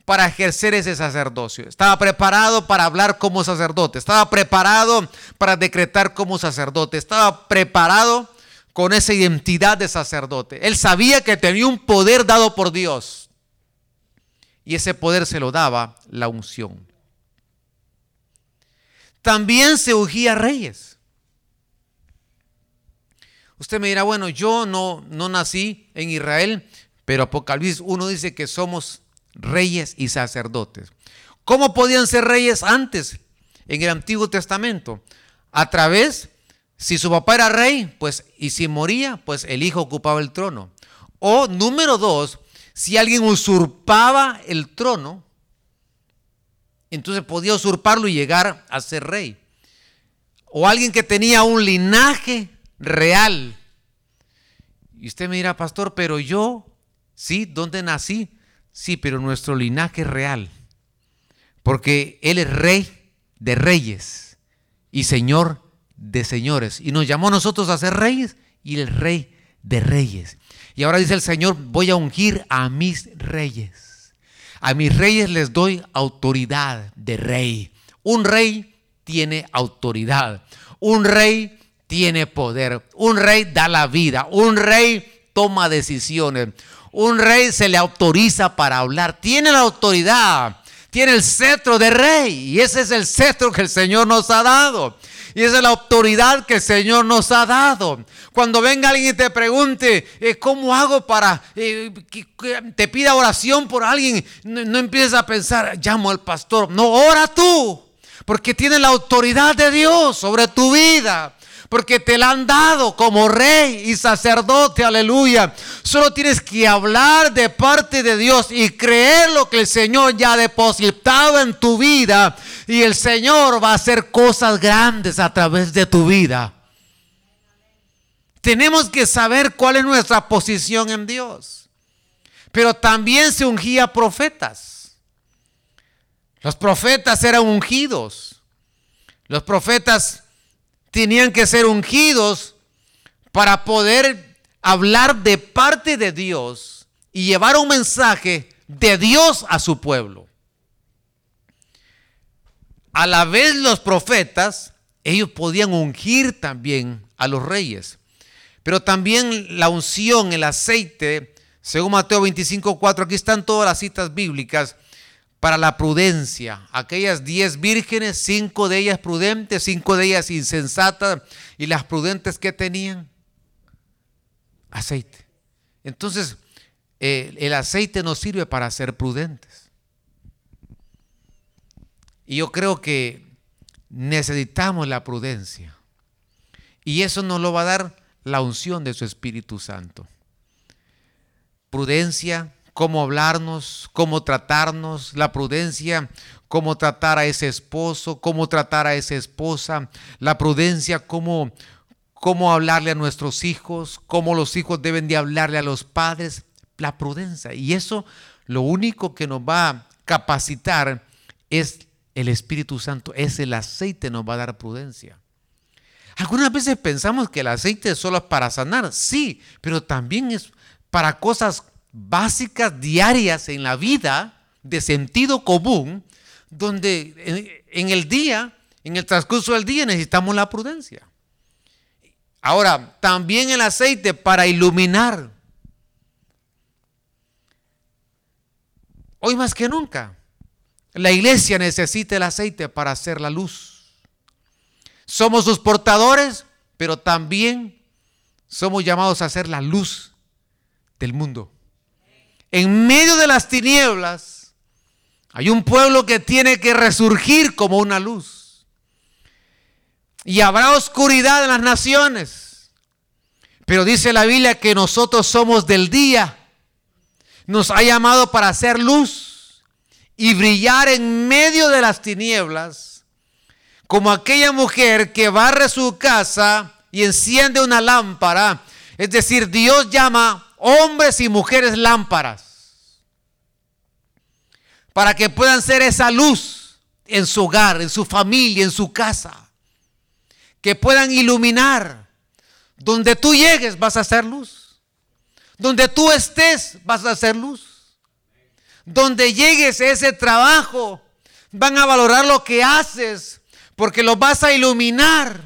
para ejercer ese sacerdocio. Estaba preparado para hablar como sacerdote. Estaba preparado para decretar como sacerdote. Estaba preparado con esa identidad de sacerdote. Él sabía que tenía un poder dado por Dios. y ese poder se lo daba la unción. También se ungía reyes. Usted me dirá, bueno, yo no, no nací en Israel, pero Apocalipsis 1 dice que somos reyes y sacerdotes. ¿Cómo podían ser reyes antes en el Antiguo Testamento? A través, si su papá era rey, pues, y si moría, pues el hijo ocupaba el trono. O número dos, si alguien usurpaba el trono, entonces podía usurparlo y llegar a ser rey. O alguien que tenía un linaje real. Y usted me dirá, pastor, pero yo, sí, ¿dónde nací? Sí, pero nuestro linaje es real. Porque Él es rey de reyes y señor de señores. Y nos llamó a nosotros a ser reyes y el rey de reyes. Y ahora dice el Señor, voy a ungir a mis reyes. A mis reyes les doy autoridad de rey. Un rey tiene autoridad. Un rey tiene poder. Un rey da la vida. Un rey toma decisiones. Un rey se le autoriza para hablar. Tiene la autoridad. Tiene el cetro de rey. Y ese es el cetro que el Señor nos ha dado. Y esa es la autoridad que el Señor nos ha dado. Cuando venga alguien y te pregunte, eh, ¿cómo hago para, eh, que, te pida oración por alguien? No, no empieces a pensar, llamo al pastor. No, ora tú. Porque tiene la autoridad de Dios sobre tu vida porque te la han dado como rey y sacerdote, aleluya. Solo tienes que hablar de parte de Dios y creer lo que el Señor ya ha depositado en tu vida y el Señor va a hacer cosas grandes a través de tu vida. Tenemos que saber cuál es nuestra posición en Dios. Pero también se ungía profetas. Los profetas eran ungidos. Los profetas tenían que ser ungidos para poder hablar de parte de Dios y llevar un mensaje de Dios a su pueblo. A la vez los profetas, ellos podían ungir también a los reyes. Pero también la unción, el aceite, según Mateo 25, 4, aquí están todas las citas bíblicas, para la prudencia. Aquellas diez vírgenes, cinco de ellas prudentes, cinco de ellas insensatas, y las prudentes que tenían aceite. Entonces, eh, el aceite nos sirve para ser prudentes. Y yo creo que necesitamos la prudencia. Y eso nos lo va a dar la unción de su Espíritu Santo. Prudencia, cómo hablarnos, cómo tratarnos, la prudencia, cómo tratar a ese esposo, cómo tratar a esa esposa, la prudencia, cómo, cómo hablarle a nuestros hijos, cómo los hijos deben de hablarle a los padres, la prudencia. Y eso lo único que nos va a capacitar es el Espíritu Santo, es el aceite nos va a dar prudencia. Algunas veces pensamos que el aceite es solo para sanar, sí, pero también es para cosas básicas diarias en la vida de sentido común, donde en, el día, en el transcurso del día necesitamos la prudencia. Ahora, también el aceite para iluminar. Hoy más que nunca, la iglesia necesita el aceite para hacer la luz. Somos sus portadores, pero también somos llamados a hacer la luz del mundo en medio de las tinieblas, hay un pueblo que tiene que resurgir como una luz. Y habrá oscuridad en las naciones. Pero dice la Biblia que nosotros somos del día. Nos ha llamado para hacer luz y brillar en medio de las tinieblas, como aquella mujer que barre su casa y enciende una lámpara. Es decir, Dios llama hombres y mujeres lámparas para que puedan ser esa luz en su hogar, en su familia, en su casa. Que puedan iluminar. Donde tú llegues vas a hacer luz. Donde tú estés vas a hacer luz. Donde llegues a ese trabajo van a valorar lo que haces porque los vas a iluminar.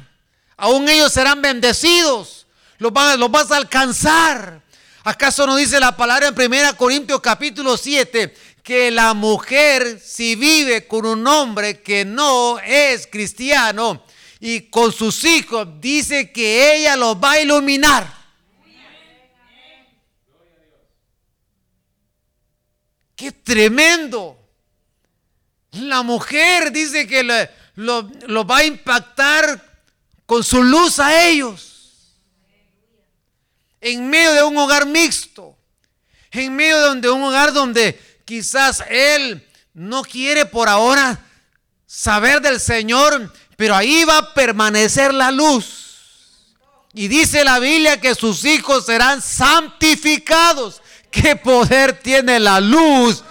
Aún ellos serán bendecidos. Los vas, los vas a alcanzar. ¿Acaso no dice la palabra en 1 Corintios capítulo 7 que la mujer si vive con un hombre que no es cristiano y con sus hijos, dice que ella los va a iluminar. ¡Qué tremendo! La mujer dice que lo, va a impactar con su luz a ellos. En medio de un hogar mixto. En medio de un hogar donde quizás él no quiere por ahora saber del Señor, pero ahí va a permanecer la luz. Y dice la Biblia que sus hijos serán santificados. ¿Qué poder tiene la luz?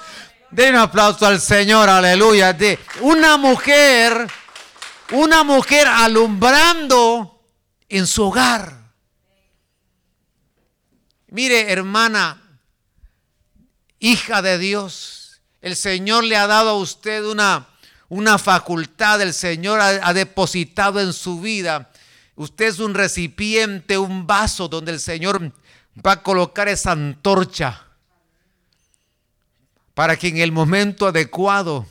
Den un aplauso al Señor, aleluya. De una mujer, una mujer alumbrando en su hogar. Mire, hermana, hija de Dios, el Señor le ha dado a usted una, una facultad, el Señor ha, ha depositado en su vida. Usted es un recipiente, un vaso donde el Señor va a colocar esa antorcha para que en el momento adecuado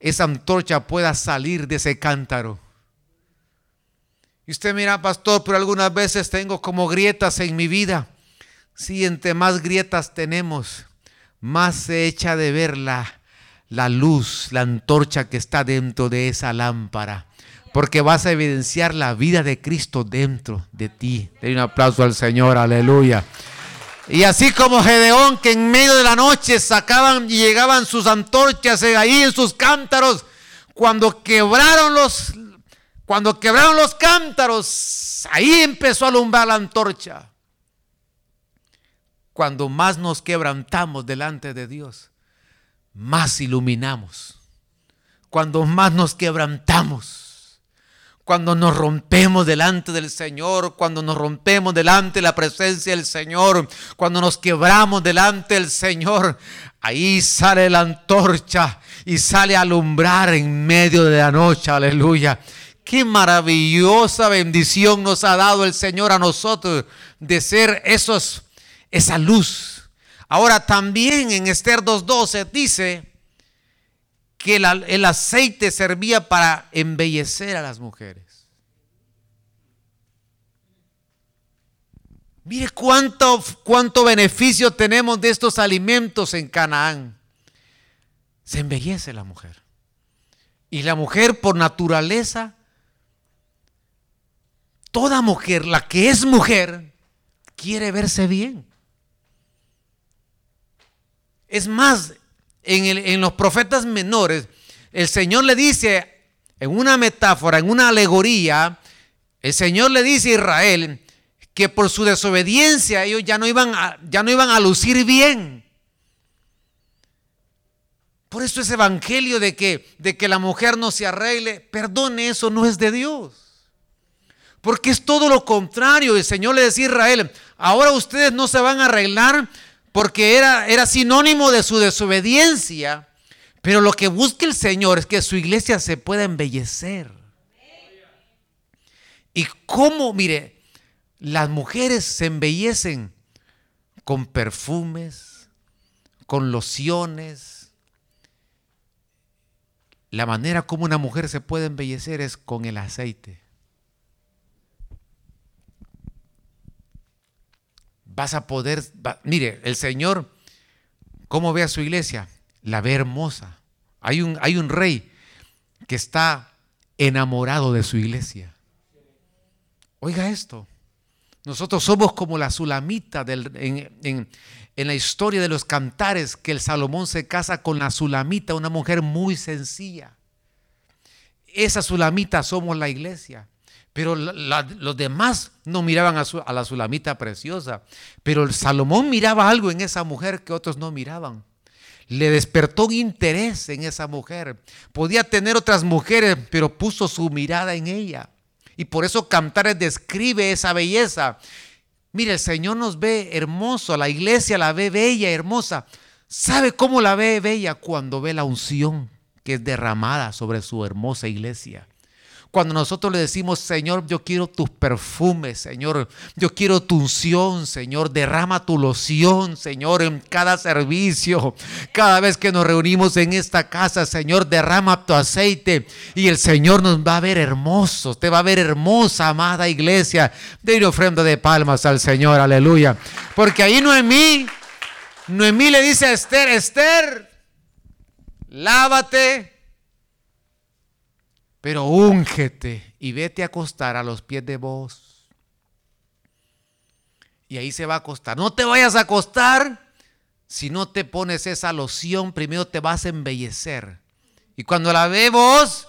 esa antorcha pueda salir de ese cántaro. Y usted mira, pastor, pero algunas veces tengo como grietas en mi vida. Sí, entre más grietas tenemos, más se echa de ver la, la luz, la antorcha que está dentro de esa lámpara porque vas a evidenciar la vida de Cristo dentro de ti. Den un aplauso al Señor, aleluya. Y así como Gedeón, que en medio de la noche sacaban y llegaban sus antorchas ahí en sus cántaros, cuando quebraron los, cuando quebraron los cántaros, ahí empezó a alumbrar la antorcha. Cuando más nos quebrantamos delante de Dios, más iluminamos. Cuando más nos quebrantamos, cuando nos rompemos delante del Señor, cuando nos rompemos delante de la presencia del Señor, cuando nos quebramos delante del Señor, ahí sale la antorcha y sale a alumbrar en medio de la noche, aleluya. Qué maravillosa bendición nos ha dado el Señor a nosotros de ser esos, esa luz. Ahora también en Esther 2.12 dice, que el aceite servía para embellecer a las mujeres. Mire cuánto, cuánto beneficio tenemos de estos alimentos en Canaán. Se embellece la mujer. Y la mujer por naturaleza, toda mujer, la que es mujer, quiere verse bien. Es más, en, los profetas menores, el Señor le dice, en una metáfora, en una alegoría, el Señor le dice a Israel que por su desobediencia ellos ya no iban a, lucir bien. Por eso ese evangelio de que, de que la mujer no se arregle, perdone, eso no es de Dios. Porque es todo lo contrario. El Señor le decía a Israel, ahora ustedes no se van a arreglar porque era, era sinónimo de su desobediencia. Pero lo que busca el Señor es que su iglesia se pueda embellecer. Y cómo, mire, las mujeres se embellecen con perfumes, con lociones. La manera como una mujer se puede embellecer es con el aceite. Vas a poder, mire, el Señor, ¿cómo ve a su iglesia? La ve hermosa. Hay un, hay un rey que está enamorado de su iglesia. Oiga esto, nosotros somos como la sulamita en, en la historia de los cantares, que el Salomón se casa con la sulamita, una mujer muy sencilla. Esa sulamita somos la iglesia. Pero los demás no miraban a, la sulamita preciosa. Pero Salomón miraba algo en esa mujer que otros no miraban. Le despertó interés en esa mujer. Podía tener otras mujeres, pero puso su mirada en ella. Y por eso Cantares describe esa belleza. Mire, el Señor nos ve hermoso, la iglesia la ve bella, hermosa. ¿Sabe cómo la ve bella? Cuando ve la unción que es derramada sobre su hermosa iglesia Cuando nosotros le decimos, Señor, yo quiero tus perfumes, Señor, yo quiero tu unción, Señor, derrama tu loción, Señor, en cada servicio. Cada vez que nos reunimos en esta casa, Señor, derrama tu aceite y el Señor nos va a ver hermosos, te va a ver hermosa, amada iglesia. De ofrenda de palmas al Señor, aleluya. Porque ahí Noemí, Noemí le dice a Esther, Esther, lávate pero úngete y vete a acostar a los pies de vos. Y ahí se va a acostar. No te vayas a acostar si no te pones esa loción, primero te vas a embellecer. Y cuando la ve vos,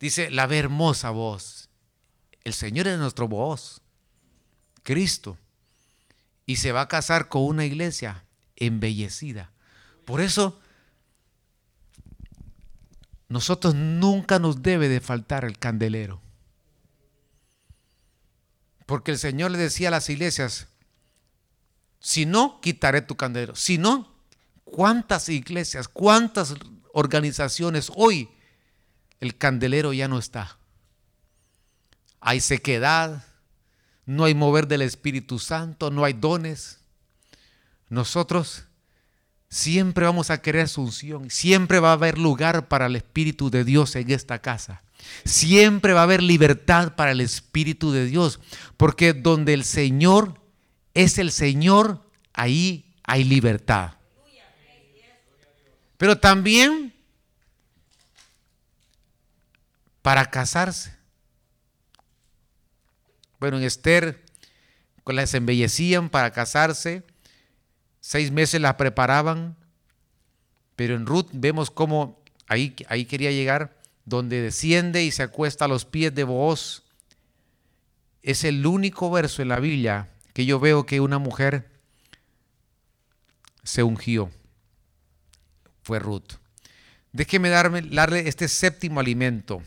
dice, la ve hermosa voz. El Señor es nuestro voz, Cristo. Y se va a casar con una iglesia embellecida. Por eso nosotros nunca nos debe de faltar el candelero. Porque el Señor le decía a las iglesias, si no, quitaré tu candelero. Si no, ¿cuántas iglesias, cuántas organizaciones hoy el candelero ya no está? Hay sequedad, no hay mover del Espíritu Santo, no hay dones. Nosotros Siempre vamos a querer asunción, siempre va a haber lugar para el Espíritu de Dios en esta casa. Siempre va a haber libertad para el Espíritu de Dios, porque donde el Señor es el Señor, ahí hay libertad. Pero también para casarse. Bueno, en Esther las embellecían para casarse Seis meses la preparaban, pero en Ruth vemos cómo ahí, ahí quería llegar, donde desciende y se acuesta a los pies de Booz. Es el único verso en la Biblia que yo veo que una mujer se ungió. Fue Ruth. Déjeme darme, darle este séptimo alimento,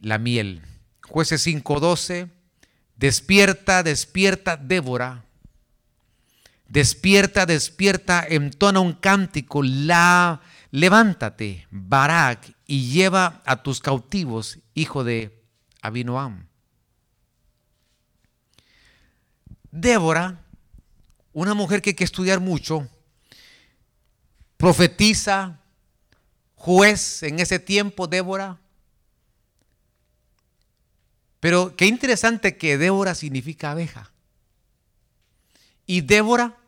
la miel. Jueces 5:12, despierta, despierta, Débora Despierta, despierta, entona un cántico, la levántate, Barak, y lleva a tus cautivos, hijo de Abinoam. Débora, una mujer que hay que estudiar mucho, profetiza, juez en ese tiempo, Débora. Pero qué interesante que Débora significa abeja. Y Débora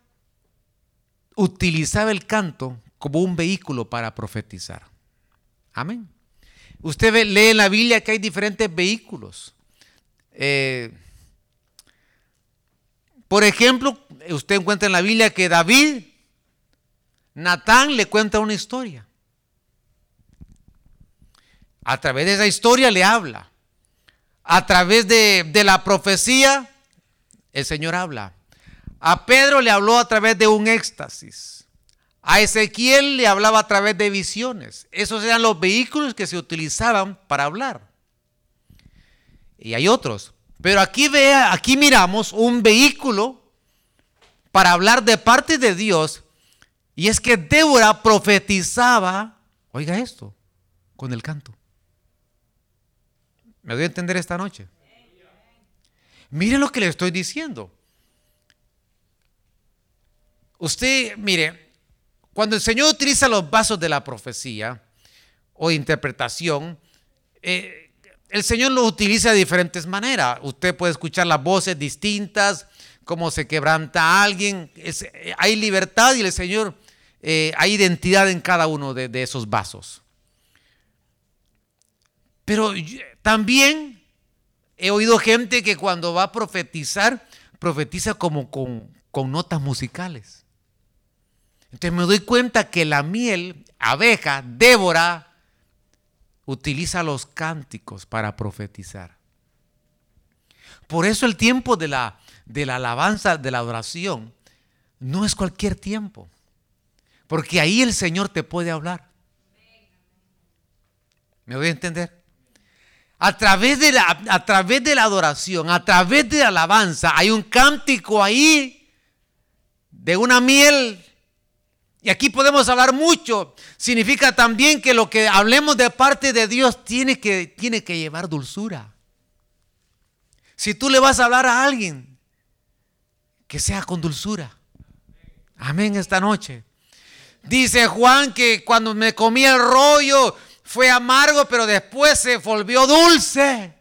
utilizaba el canto como un vehículo para profetizar. Amén. Usted lee en la Biblia que hay diferentes vehículos. Eh, por ejemplo, usted encuentra en la Biblia que David, Natán le cuenta una historia. A través de esa historia le habla. A través de, de la profecía, el Señor habla. A Pedro le habló a través de un éxtasis. A Ezequiel le hablaba a través de visiones. Esos eran los vehículos que se utilizaban para hablar. Y hay otros. Pero aquí vea, aquí miramos un vehículo para hablar de parte de Dios. Y es que Débora profetizaba, oiga esto, con el canto. ¿Me doy a entender esta noche? Mire lo que le estoy diciendo. Usted, mire, cuando el Señor utiliza los vasos de la profecía o interpretación, eh, el Señor los utiliza de diferentes maneras. Usted puede escuchar las voces distintas, cómo se quebranta alguien. Eh, hay libertad y el Señor, eh, hay identidad en cada uno de, esos vasos. Pero también he oído gente que cuando va a profetizar, profetiza como con notas musicales. Entonces me doy cuenta que la miel, abeja, Débora, utiliza los cánticos para profetizar. Por eso el tiempo de la, de la alabanza, de la adoración, no es cualquier tiempo. Porque ahí el Señor te puede hablar. ¿Me voy a entender? A través, de la, a través de la adoración, a través de la alabanza, hay un cántico ahí de una miel Y aquí podemos hablar mucho. Significa también que lo que hablemos de parte de Dios tiene que, tiene que llevar dulzura. Si tú le vas a hablar a alguien, que sea con dulzura. Amén esta noche. Dice Juan que cuando me comí el rollo fue amargo, pero después se volvió dulce.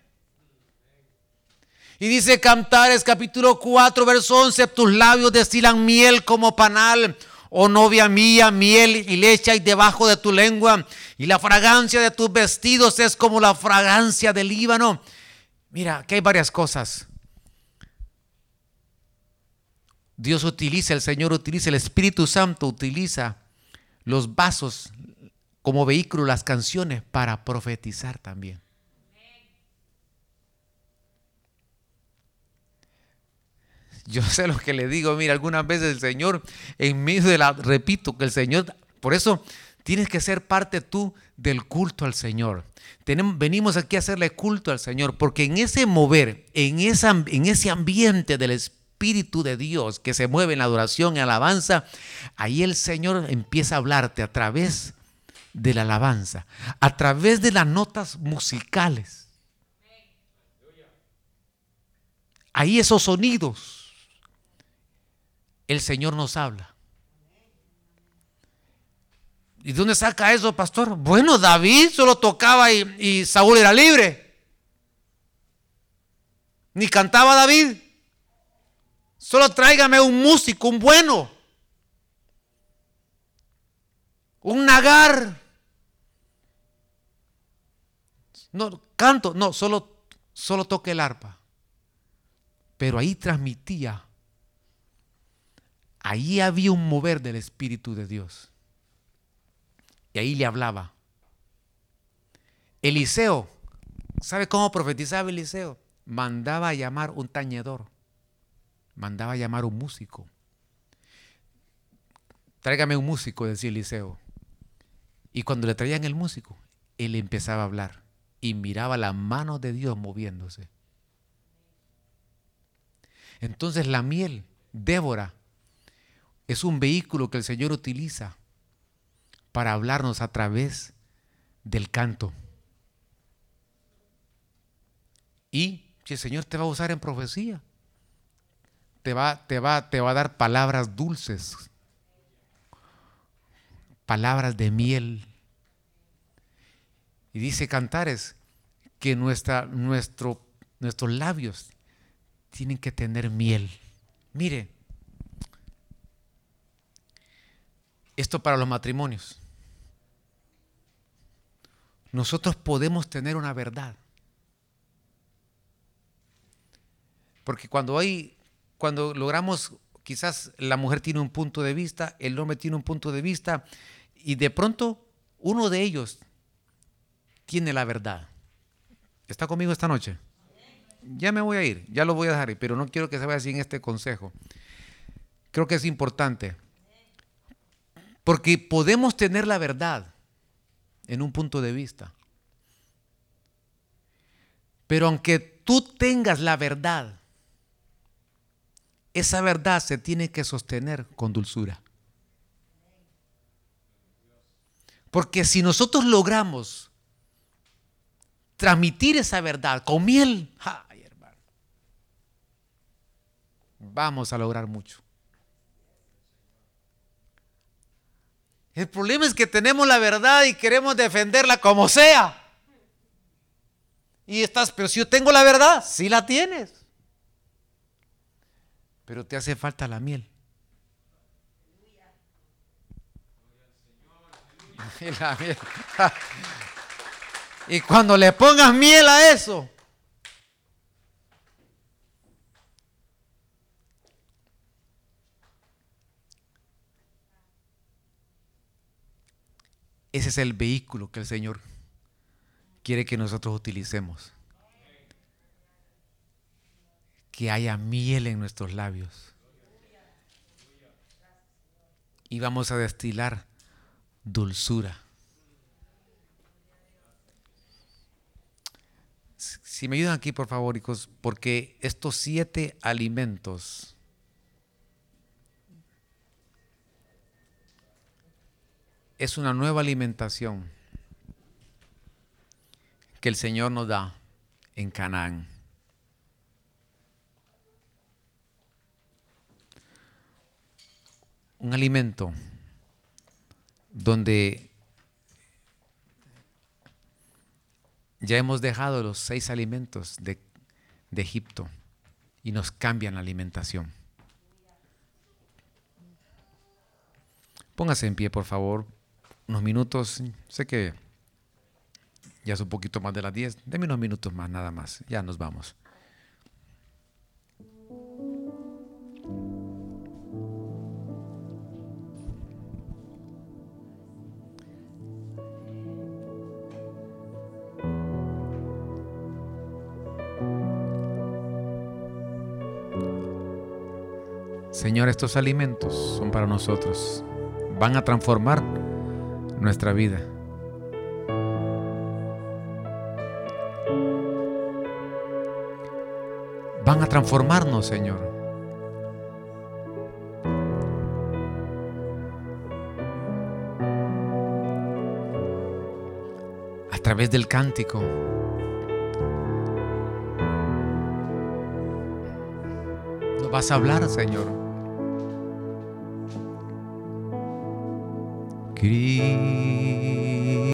Y dice Cantares capítulo 4, verso 11, tus labios destilan miel como panal oh novia mía, miel y leche hay debajo de tu lengua, y la fragancia de tus vestidos es como la fragancia del Líbano. Mira, que hay varias cosas. Dios utiliza, el Señor utiliza, el Espíritu Santo utiliza los vasos como vehículo, las canciones para profetizar también. Yo sé lo que le digo, mira, algunas veces el Señor, en medio de la, repito, que el Señor, por eso tienes que ser parte tú del culto al Señor. Tenemos, venimos aquí a hacerle culto al Señor, porque en ese mover, en, esa, en ese ambiente del Espíritu de Dios que se mueve en la adoración y alabanza, ahí el Señor empieza a hablarte a través de la alabanza, a través de las notas musicales. Ahí esos sonidos el Señor nos habla. ¿Y de dónde saca eso, pastor? Bueno, David solo tocaba y, Saúl era libre. Ni cantaba David. Solo tráigame un músico, un bueno. Un nagar. No, canto, no, solo, solo toque el arpa. Pero ahí transmitía Ahí había un mover del Espíritu de Dios. Y ahí le hablaba. Eliseo, ¿sabe cómo profetizaba Eliseo? Mandaba a llamar un tañedor, mandaba a llamar un músico. Tráigame un músico, decía Eliseo. Y cuando le traían el músico, él empezaba a hablar y miraba la mano de Dios moviéndose. Entonces la miel, Débora, es un vehículo que el Señor utiliza para hablarnos a través del canto. Y si el Señor te va a usar en profecía, te va, te va, te va a dar palabras dulces, palabras de miel. Y dice Cantares que nuestra, nuestro, nuestros labios tienen que tener miel. Mire, Esto para los matrimonios. Nosotros podemos tener una verdad. Porque cuando hay, cuando logramos, quizás la mujer tiene un punto de vista, el hombre tiene un punto de vista, y de pronto uno de ellos tiene la verdad. ¿Está conmigo esta noche? Ya me voy a ir, ya lo voy a dejar, pero no quiero que se vaya sin este consejo. Creo que es importante. Porque podemos tener la verdad en un punto de vista. Pero aunque tú tengas la verdad, esa verdad se tiene que sostener con dulzura. Porque si nosotros logramos transmitir esa verdad con miel, hermano, vamos a lograr mucho. El problema es que tenemos la verdad y queremos defenderla como sea. Y estás, pero si yo tengo la verdad, sí la tienes. Pero te hace falta la miel. Y cuando le pongas miel a eso, Ese es el vehículo que el Señor quiere que nosotros utilicemos. Que haya miel en nuestros labios. Y vamos a destilar dulzura. Si me ayudan aquí, por favor, hijos, porque estos siete alimentos es una nueva alimentación que el Señor nos da en Canaán. Un alimento donde ya hemos dejado los seis alimentos de, de Egipto y nos cambian la alimentación. Póngase en pie, por favor, unos minutos. Sé que ya es un poquito más de las 10. Deme unos minutos más, nada más. Ya nos vamos. Señor, estos alimentos son para nosotros. Van a transformar nuestra vida. Van a transformarnos, Señor. A través del cántico. Nos vas a hablar, Señor. Cristo.